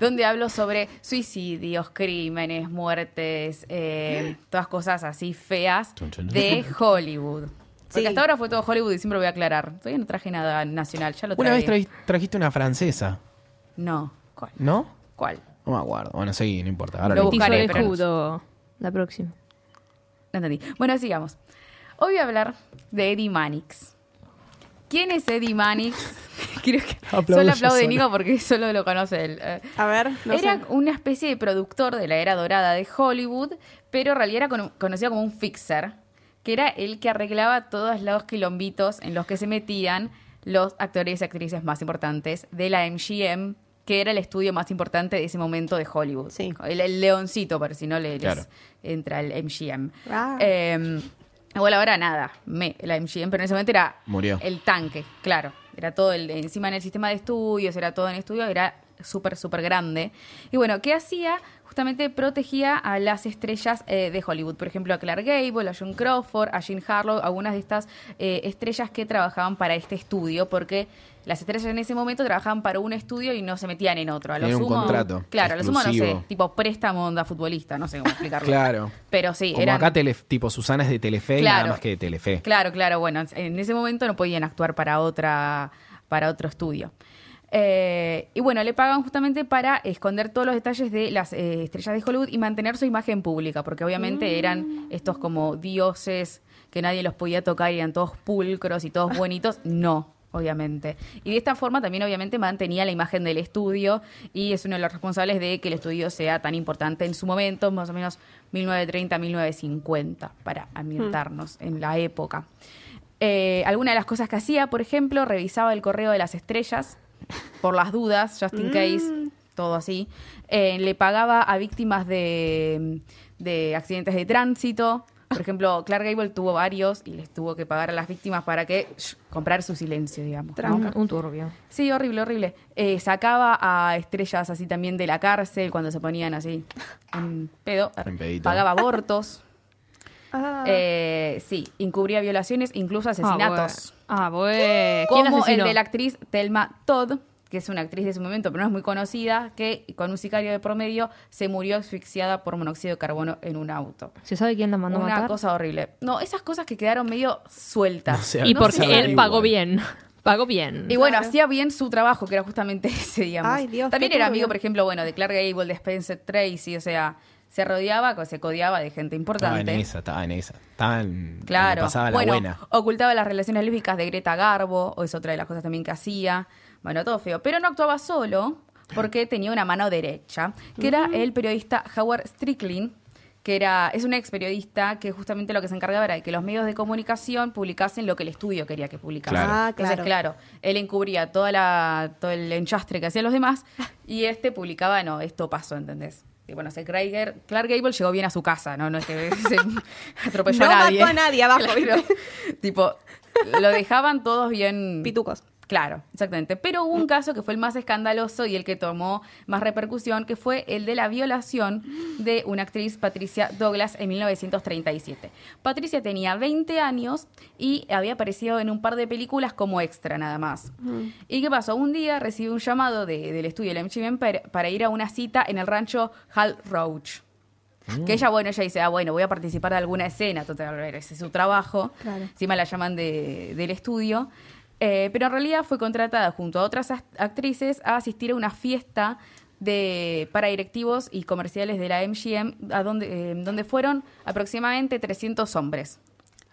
donde hablo sobre suicidios, crímenes, muertes, eh, todas cosas así feas de Hollywood. Porque
Sí.
hasta ahora fue todo Hollywood y siempre voy a aclarar. Todavía no traje nada nacional, ya lo
Una vez traí- trajiste una francesa,
No, ¿cuál?
¿no?
¿Cuál?
No me acuerdo. Bueno, seguí, no importa. Ahora
Lo
lo
buscaré, pero
judo. La próxima.
No entendí. Bueno, sigamos. Hoy voy a hablar de Eddie Mannix. ¿Quién es Eddie Mannix? *laughs* Creo que
Aplaudo
solo aplaude
sola.
Nico porque solo lo conoce él. Eh,
A ver, no
era
sé.
una especie de productor de la era dorada de Hollywood, pero en realidad era cono- conocido como un fixer, que era el que arreglaba todos los quilombitos en los que se metían los actores y actrices más importantes de la MGM, que era el estudio más importante de ese momento de Hollywood.
Sí.
El, el leoncito, por si no le,
Claro.
entra el MGM.
Ah.
Eh, igual ahora nada, me, la MGM, pero en ese momento era
Murió.
el tanque, claro. Era todo el, encima en el sistema de estudios, era todo en estudio, era súper, súper grande. Y bueno, ¿qué hacía? Justamente protegía a las estrellas eh, de Hollywood. Por ejemplo, a Clark Gable, a John Crawford, a Jean Harlow, algunas de estas eh, estrellas que trabajaban para este estudio, porque las estrellas en ese momento trabajaban para un estudio y no se metían en otro. A lo
Tenían un
sumo-
contrato
Claro, a lo sumo, no sé,
exclusivo.
tipo préstamo onda futbolista, no sé cómo explicarlo. *laughs*
Claro.
Pero sí,
Como
eran...
acá, tele, tipo Susana es de Telefe y nada más que de Telefe.
Claro, claro. Bueno, en ese momento no podían actuar para otra, para otro estudio. Eh, y bueno, le pagan justamente para esconder todos los detalles de las eh, estrellas de Hollywood y mantener su imagen pública, porque obviamente eran estos como dioses que nadie los podía tocar y eran todos pulcros y todos bonitos. No, obviamente. Y de esta forma también obviamente mantenía la imagen del estudio y es uno de los responsables de que el estudio sea tan importante en su momento, más o menos 1930-1950, para ambientarnos en la época. Eh, alguna de las cosas que hacía, por ejemplo, revisaba el correo de las estrellas por las dudas, just in case, todo así, eh, le pagaba a víctimas de, de accidentes de tránsito. Por ejemplo, Clark Gable tuvo varios y les tuvo que pagar a las víctimas para que shh, comprar su silencio, digamos. ¿no?
Un, un turbio.
Sí, horrible, horrible. Eh, sacaba a estrellas así también de la cárcel cuando se ponían así en pedo.
En pedito.
Pagaba abortos. *laughs*
Ah,
Eh, sí, encubría violaciones, incluso asesinatos.
Ah, bueno. ¿Quién
Como el de la actriz Thelma Todd, que es una actriz de su momento, pero no es muy conocida, que con un sicario de promedio se murió asfixiada por monóxido de carbono en un auto.
¿Se sabe quién la mandó a
Una
matar?
cosa horrible. No, esas cosas que quedaron medio sueltas.
No sé,
y
no
porque él pagó bien. *laughs* Pagó bien.
Y bueno,
Claro.
hacía bien su trabajo, que era justamente *laughs* ese, digamos.
Ay, Dios,
También era amigo, por ejemplo, bueno, de Clark Gable, de Spencer Tracy, o sea, se rodeaba, se codiaba de gente
Estaba
importante.
en esa, estaba en esa. Estaba en.
Claro.
Pasaba la
bueno,
buena.
ocultaba las relaciones lésbicas de Greta Garbo, o es otra de las cosas también que hacía. Bueno, todo feo. Pero no actuaba solo, porque tenía una mano derecha, que era el periodista Howard Strickland, que era, es un ex periodista que justamente lo que se encargaba era de que los medios de comunicación publicasen lo que el estudio quería que publicasen.
Claro.
Ah,
Entonces,
claro.
claro, él encubría toda la, todo el enchastre que hacían los demás y este publicaba, no, esto pasó, ¿entendés? Y bueno, se Clark, Clark Gable llegó bien a su casa, ¿no? No es que *laughs* se atropelló
No
a nadie.
mató a nadie abajo, *laughs*
Claro. tipo, lo dejaban todos bien...
Pitucos.
Claro, exactamente. Pero hubo un caso que fue el más escandaloso y el que tomó más repercusión, que fue el de la violación de una actriz, Patricia Douglas, en 1937. Patricia tenía 20 años y había aparecido en un par de películas como extra nada más. ¿Y qué pasó? Un día recibió un llamado de- del estudio de la MGM para, ir a una cita en el rancho Hal Roach. Que ella, bueno, ella dice, ah, bueno, voy a participar de alguna escena, total, ese es su trabajo.
Claro.
Encima la llaman de- del estudio. Eh, pero en realidad fue contratada junto a otras as- actrices a asistir a una fiesta de, para directivos y comerciales de la MGM, a donde, eh, donde fueron aproximadamente 300 hombres.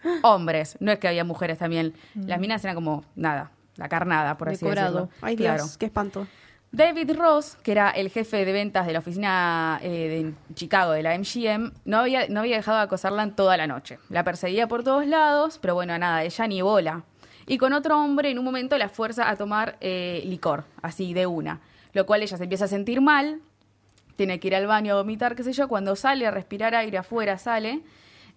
*gasps* Hombres, no es que había mujeres también. Las minas eran como nada, la carnada, por así decirlo.
Ay, Dios,
Claro.
qué espanto.
David Ross, que era el jefe de ventas de la oficina eh, de Chicago de la MGM, no había, no había dejado de acosarla en toda la noche. La perseguía por todos lados, pero bueno, nada, ella ni bola. Y con otro hombre, en un momento la fuerza a tomar eh, licor, así de una. Lo cual ella se empieza a sentir mal, tiene que ir al baño a vomitar, qué sé yo. Cuando sale a respirar aire afuera, sale.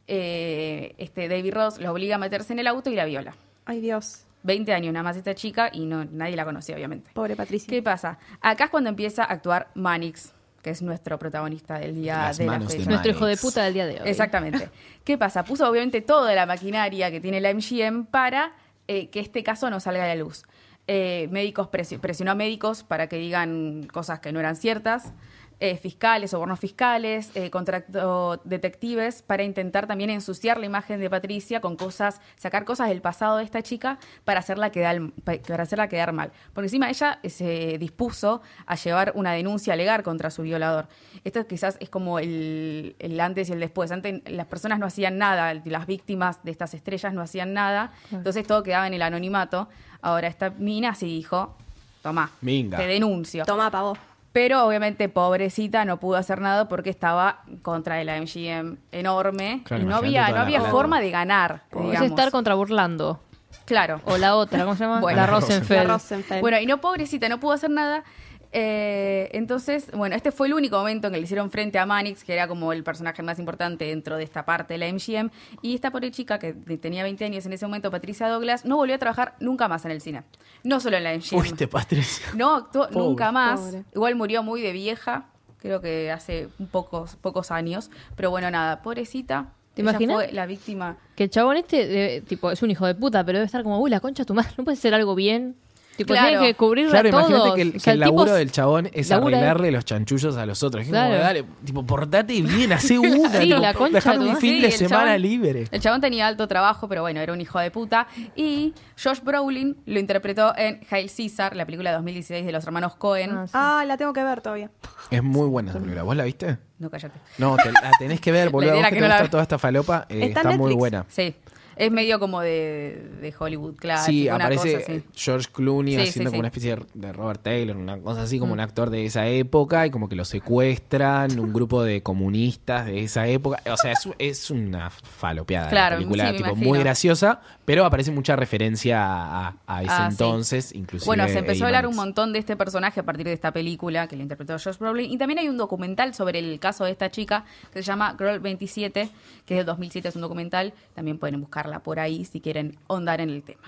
eh, este David Ross lo obliga a meterse en el auto y la viola.
Ay, Dios.
20 años nada más esta chica y no, nadie la conocía, obviamente.
Pobre Patricia.
¿Qué pasa? Acá es cuando empieza a actuar Manix, que es nuestro protagonista del día
Las
de la
manos de
fecha.
Nuestro hijo de puta del día de hoy.
Exactamente. ¿Qué pasa? Puso obviamente toda la maquinaria que tiene la MGM para eh, que este caso no salga a la luz. Eh, médicos presi- presionó a médicos para que digan cosas que no eran ciertas. Eh, fiscales, sobornos fiscales, eh, contrató detectives para intentar también ensuciar la imagen de Patricia con cosas, sacar cosas del pasado de esta chica para hacerla quedar, para hacerla quedar mal. Porque encima ella eh, se dispuso a llevar una denuncia legal contra su violador. Esto quizás es como el, el antes y el después. Antes las personas no hacían nada, las víctimas de estas estrellas no hacían nada, entonces todo quedaba en el anonimato. Ahora esta mina sí dijo, tomá,
Minga.
te denuncio.
Toma, pavo.
Pero obviamente, pobrecita, no pudo hacer nada porque estaba contra la MGM enorme
Claro,
y no había, no había forma de ganar.
Es
digamos.
estar contra burlando.
Claro.
O la otra, ¿cómo se llama?
Bueno.
La Rosenfeld.
La Rosenfeld.
Bueno, y no, pobrecita, no pudo hacer nada. Eh, entonces, bueno, este fue el único momento en que le hicieron frente a Manix, que era como el personaje más importante dentro de esta parte de la MGM. Y esta pobre chica, que tenía 20 años en ese momento, Patricia Douglas, no volvió a trabajar nunca más en el cine. No solo en la MGM.
Fuiste, Patricia.
No actuó
Pobre.
nunca más.
Pobre.
Igual murió muy de vieja, creo que hace un pocos, pocos años. Pero bueno, nada, pobrecita.
¿Te
Ella
imaginas?
fue la víctima.
Que el chabón este, debe- tipo, es un hijo de puta, pero debe estar como, uy, la concha tu madre, no puede ser algo bien. Tipo,
Claro.
tiene que cubrirle
Claro,
a todos.
imagínate que el,
O
que
sea,
el
tipo
laburo del chabón es
labura
arreglarle los chanchullos a los otros. Es como,
Claro.
dale, tipo, portate bien, hace una. *laughs*
Sí,
tipo,
la concha
dejame
de tu
un fin
Sí,
de
el
semana
chabón-
libre.
El chabón tenía alto trabajo, pero bueno, era un hijo de puta. Y Josh Brolin lo interpretó en Hail Caesar, la película de 2016 de los hermanos Cohen.
Ah, sí.
Ah, la tengo que ver todavía.
Es muy buena esa película. ¿Vos la viste?
No, cállate.
No, te, la tenés que ver, *laughs* boludo. Vos que te
no
gusta toda esta falopa, eh,
Está
está, muy buena.
Sí. Es medio como de, de Hollywood, claro.
sí,
una
aparece
cosa.
George Clooney
Sí,
haciendo
sí,
como una especie de- Robert Taylor, una cosa así, como
Mm.
un actor de esa época, y como que lo secuestran, un grupo de comunistas de esa época. O sea, es, es una falopeada
Claro,
la película, tipo, muy graciosa, pero aparece mucha referencia a, a ese
Ah, sí.
entonces, inclusive.
Bueno, se empezó a hablar un montón de este personaje a partir de esta película que le interpretó Josh Brolin. Y también hay un documental sobre el caso de esta chica que se llama Girl 27, que es del 2007, es un documental. También pueden buscarla por ahí si quieren ahondar en el tema.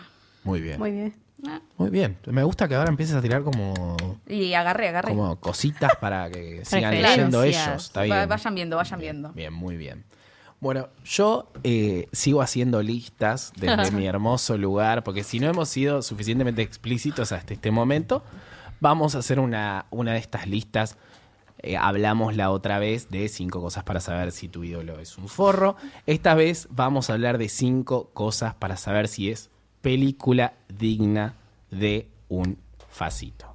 Muy bien.
Muy bien.
Ah,
Muy bien. Me gusta que ahora empieces a tirar como,
Y agarré, agarré.
como cositas para que *laughs* sigan leyendo ellos. Está bien.
Va- vayan viendo, vayan viendo.
Bien, muy bien. Bueno, yo eh, sigo haciendo listas desde mi *laughs* hermoso lugar, porque si no hemos sido suficientemente explícitos hasta este momento, vamos a hacer una, una de estas listas. Eh, hablamos la otra vez de cinco cosas para saber si tu ídolo es un forro. Esta vez vamos a hablar de cinco cosas para saber si es película digna de un facito.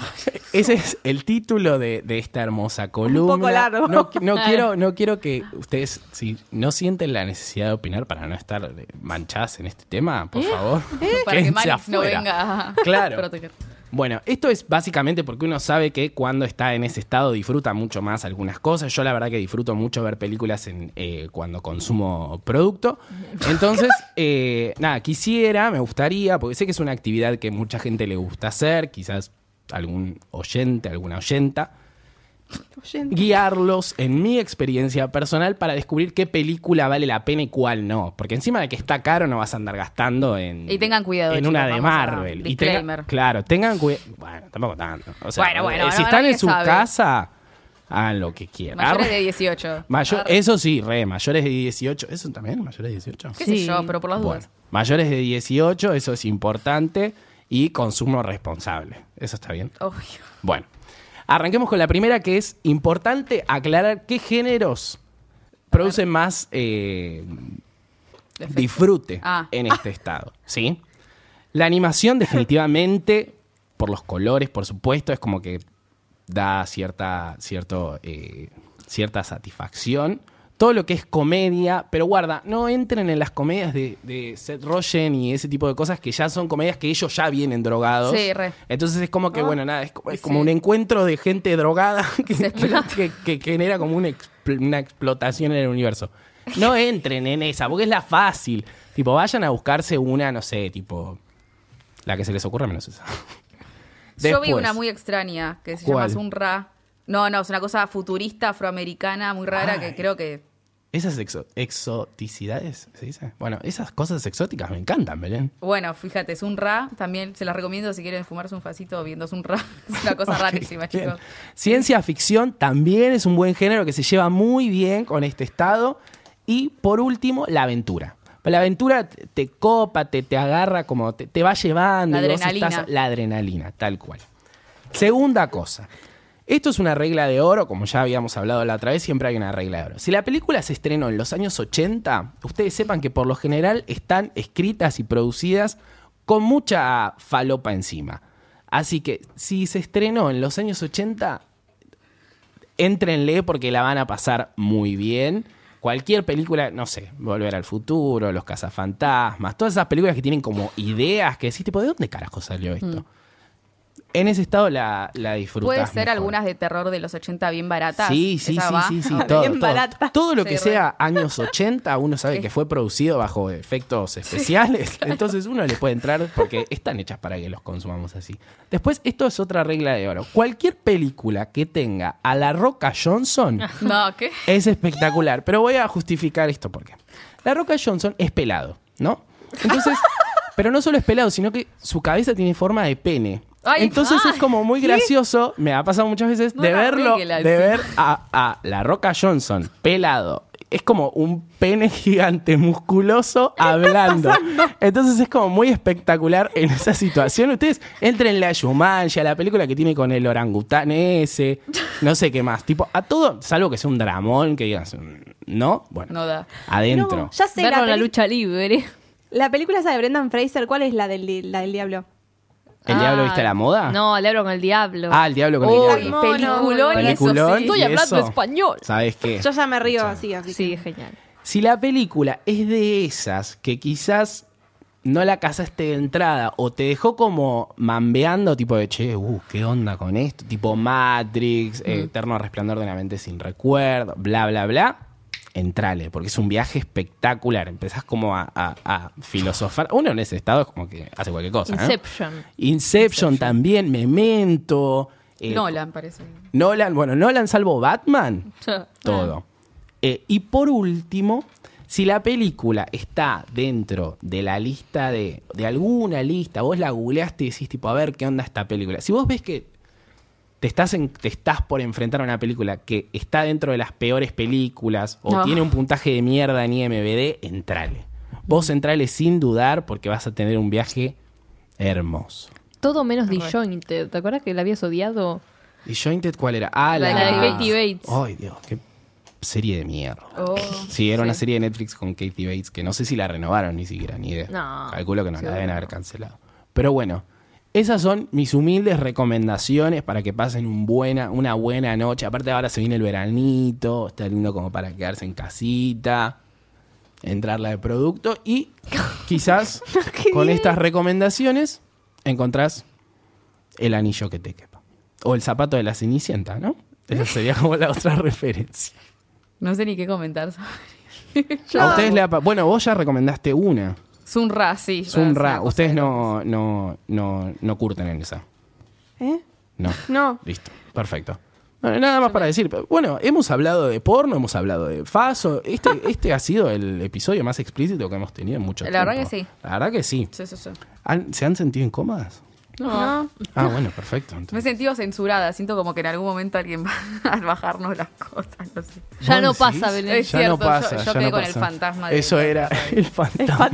*laughs* Ese es el título de, de esta hermosa columna.
poco largo.
No, no quiero, *laughs* no quiero que ustedes, si no sienten la necesidad de opinar para no estar eh, manchadas en este tema, por favor, *laughs*
Para que Manix no venga a
Claro.
proteger.
Bueno, esto es básicamente porque uno sabe que cuando está en ese estado disfruta mucho más algunas cosas. Yo la verdad que disfruto mucho ver películas en, eh, cuando consumo producto. Entonces, eh, nada, quisiera, me gustaría, porque sé que es una actividad que mucha gente le gusta hacer, quizás algún oyente, alguna oyenta,
Oyente.
guiarlos en mi experiencia personal para descubrir qué película vale la pena y cuál no. Porque encima de que está caro no vas a andar gastando en...
Y tengan cuidado,
En
chicos,
una de Marvel. Y tenga-
disclaimer.
claro, tengan cuidado. Bueno, tampoco tanto. O sea,
Bueno, bueno,
eh, si
no,
están en su
sabe.
casa, hagan lo que quieran.
Mayores de 18.
Mayor-
Arre.
eso sí, re, mayores de 18. ¿Eso también? ¿Mayores de 18?
¿Qué
Sí.
sé yo? Pero por las
Bueno,
dudas.
mayores de 18, eso es importante. Y consumo responsable. Eso está bien.
Obvio.
Bueno, arranquemos con la primera que es importante aclarar qué géneros producen más eh, disfrute
Ah.
en este estado. ¿Sí? La animación definitivamente, por los colores, por supuesto, es como que da cierta, cierto, eh, cierta satisfacción. Todo lo que es comedia, pero guarda, no entren en las comedias de, de Seth Rogen y ese tipo de cosas que ya son comedias que ellos ya vienen drogados.
Sí, re.
Entonces es como que, bueno, nada, es como, es
Sí.
como un encuentro de gente drogada *laughs* que,
Se explota.
que- que- que genera como una, expl- una explotación en el universo. No entren en esa, porque es la fácil. Tipo, vayan a buscarse una, no sé, tipo, la que se les ocurra menos esa.
Yo vi una muy extraña que se
¿Cuál?
llama Sunra. No, no, es una cosa futurista afroamericana muy rara
Ay.
que creo que.
Esas exo- exoticidades, ¿se dice? Bueno, esas cosas exóticas me encantan, Belén.
Bueno, fíjate, Sunra también se las recomiendo si quieren fumarse un facito viendo Sunra. *laughs* Es una cosa rarísima,
Bien.
chicos.
Ciencia ficción también es un buen género que se lleva muy bien con este estado. Y por último, la aventura. La aventura te, copa, te, te agarra, como te, te va llevando.
La
y vos
adrenalina.
estás- la adrenalina, tal cual. Segunda cosa. Esto es una regla de oro, como ya habíamos hablado la otra vez, siempre hay una regla de oro. Si la película se estrenó en los años 80, ustedes sepan que por lo general están escritas y producidas con mucha falopa encima. Así que si se estrenó en los años 80, éntrenle porque la van a pasar muy bien. Cualquier película, no sé, Volver al Futuro, Los Cazafantasmas, todas esas películas que tienen como ideas que decís, tipo, ¿de dónde carajo salió esto? En ese estado la, la.
Puede ser
mejor.
algunas de terror de los 80 bien baratas.
Sí, sí,
Esa
sí,
va.
sí, sí, *laughs* todo,
Bien
todo.
barata.
Todo lo
Sí,
que
re.
sea años 80, uno sabe *laughs* que fue producido bajo efectos especiales, entonces uno le puede entrar porque están hechas para que los consumamos así. Después, esto es otra regla de oro. Cualquier película que tenga a la Roca Johnson *laughs*
No, ¿qué?
es espectacular, pero voy a justificar esto porque la Roca Johnson es pelado, ¿no? Entonces, pero no solo es pelado, sino que su cabeza tiene forma de pene.
Ay,
Entonces
ay,
es como muy gracioso, me ha pasado muchas veces,
No
de
la
verlo, de
sí.
ver a, a la Roca Johnson pelado. Es como un pene *laughs* gigante musculoso hablando. Entonces es como muy espectacular en esa situación. Ustedes entrenle a Shumanji, a la película que tiene con el orangután ese, no sé qué más. Tipo, a todo, salvo que sea un dramón, que digas, ¿no? Bueno,
No da.
adentro.
No, ya sé, la,
la lucha libre.
la película esa de Brendan Fraser, ¿cuál es la del, la del diablo?
¿El diablo
Ah,
viste la moda?
No, le hablo con el diablo.
Ah, el diablo con el diablo.
Mono,
peliculón,
Peliculón
eso sí.
Estoy hablando
eso,
español.
¿Sabes qué?
Yo ya me río así, así
Sí,
que-
genial.
Si la película es de esas que quizás no la casaste de entrada o te dejó como mambeando, tipo de che, uh, ¿qué onda con esto? Tipo Matrix, Eterno Resplandor de una mente sin recuerdo, bla, bla, bla. Entrale, porque es un viaje espectacular. Empezás como a, a- a filosofar. Uno en ese estado es como que hace cualquier cosa. ¿no?
Inception.
Inception también, Memento. eh,
Nolan, parece.
Nolan, bueno, Nolan salvo Batman, todo. Eh, y por último, si la película está dentro de la lista de, de alguna lista, vos la googleaste y decís tipo, a ver qué onda esta película. Si vos ves que te estás, en- te estás por enfrentar a una película que está dentro de las peores películas o
No.
tiene un puntaje de mierda en IMBD, entrale. Vos entrale sin dudar porque vas a tener un viaje hermoso.
Todo menos Disjointed. ¿Te acuerdas que la habías odiado?
¿Y Jointed cuál era? Ah, la,
La de
Katie Bates.
Ay, Dios, qué serie de mierda.
Oh,
Sí, era una
sí.
serie de Netflix con Katie Bates que no sé si la renovaron ni siquiera, ni idea.
No,
Calculo que no, la
seguro
deben
no.
haber cancelado. Pero bueno, esas son mis humildes recomendaciones para que pasen un buena, una buena noche. Aparte ahora se viene el veranito, está lindo como para quedarse en casita, entrarla de producto y *laughs* quizás con estas recomendaciones encontrás el anillo que te quepa. O el zapato de la cenicienta, ¿no? Esa sería como la otra *laughs* referencia.
No sé ni qué comentar.
A ustedes le ha pa- Bueno, vos ya recomendaste una.
Sun Ra, sí.
Sun
es
Ra.
una cosa
Ustedes
de
no, no, no, no curten en esa.
¿Eh?
No.
No.
Listo. Perfecto. Bueno, nada más para decir. Bueno, hemos hablado de porno, hemos hablado de faso. Este, *laughs* este ha sido el episodio más explícito que hemos tenido en mucho
La
tiempo.
verdad que sí.
La verdad que sí.
Sí, sí, sí.
¿Han- ¿Se han sentido incómodas?
No.
Ah, bueno, perfecto.
Me he sentido censurada. Siento como que en algún momento alguien va *laughs* a bajarnos las cosas. No sé.
Ya no
¿Vos
pasa? Belén.
Es
Ya
cierto,
no pasa.
yo- yo
ya
quedé
no
con el fantasma de-
Eso era el fantasma.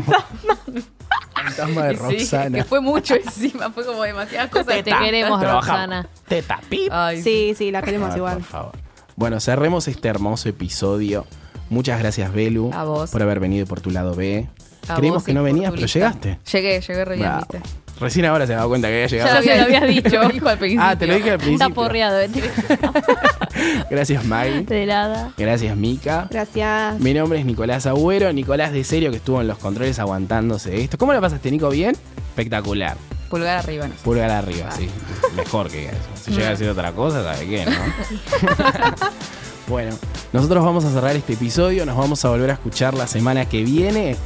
fantasma de
sí,
Roxana.
que fue mucho encima. Fue como demasiadas cosas.
Te queremos. Roxana.
Teta, pip.
Ay,
Sí, sí, la queremos
Ay,
igual.
Por favor. Bueno, cerremos este hermoso episodio. Muchas gracias, Belu,
A vos.
por haber venido por tu lado B.
A
Creímos
vos
que no venías, pero llegaste.
Llegué, llegué re bien,
Bravo.
¿viste?
Recién ahora se ha dado cuenta que había
Ya
llegado.
lo había- *laughs* lo habías dicho.
Me dijo al principio.
Ah, te lo dije al
Está
principio.
porreado. ¿eh? *laughs*
Gracias, Maggie.
De nada.
Gracias, Mika.
Gracias.
Mi nombre es Nicolás Agüero, Nicolás de Serio, que estuvo en los controles aguantándose esto. ¿Cómo la pasaste, Nico? ¿Bien? Espectacular.
Pulgar arriba, no sé.
Pulgar arriba, sí. Mejor que eso. Si llega a decir otra cosa, ¿sabe qué, no? *laughs* bueno, nosotros vamos a cerrar este episodio, nos vamos a volver a escuchar la semana que viene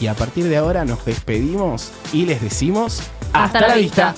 y a partir de ahora nos despedimos y les decimos
Hasta la
vista.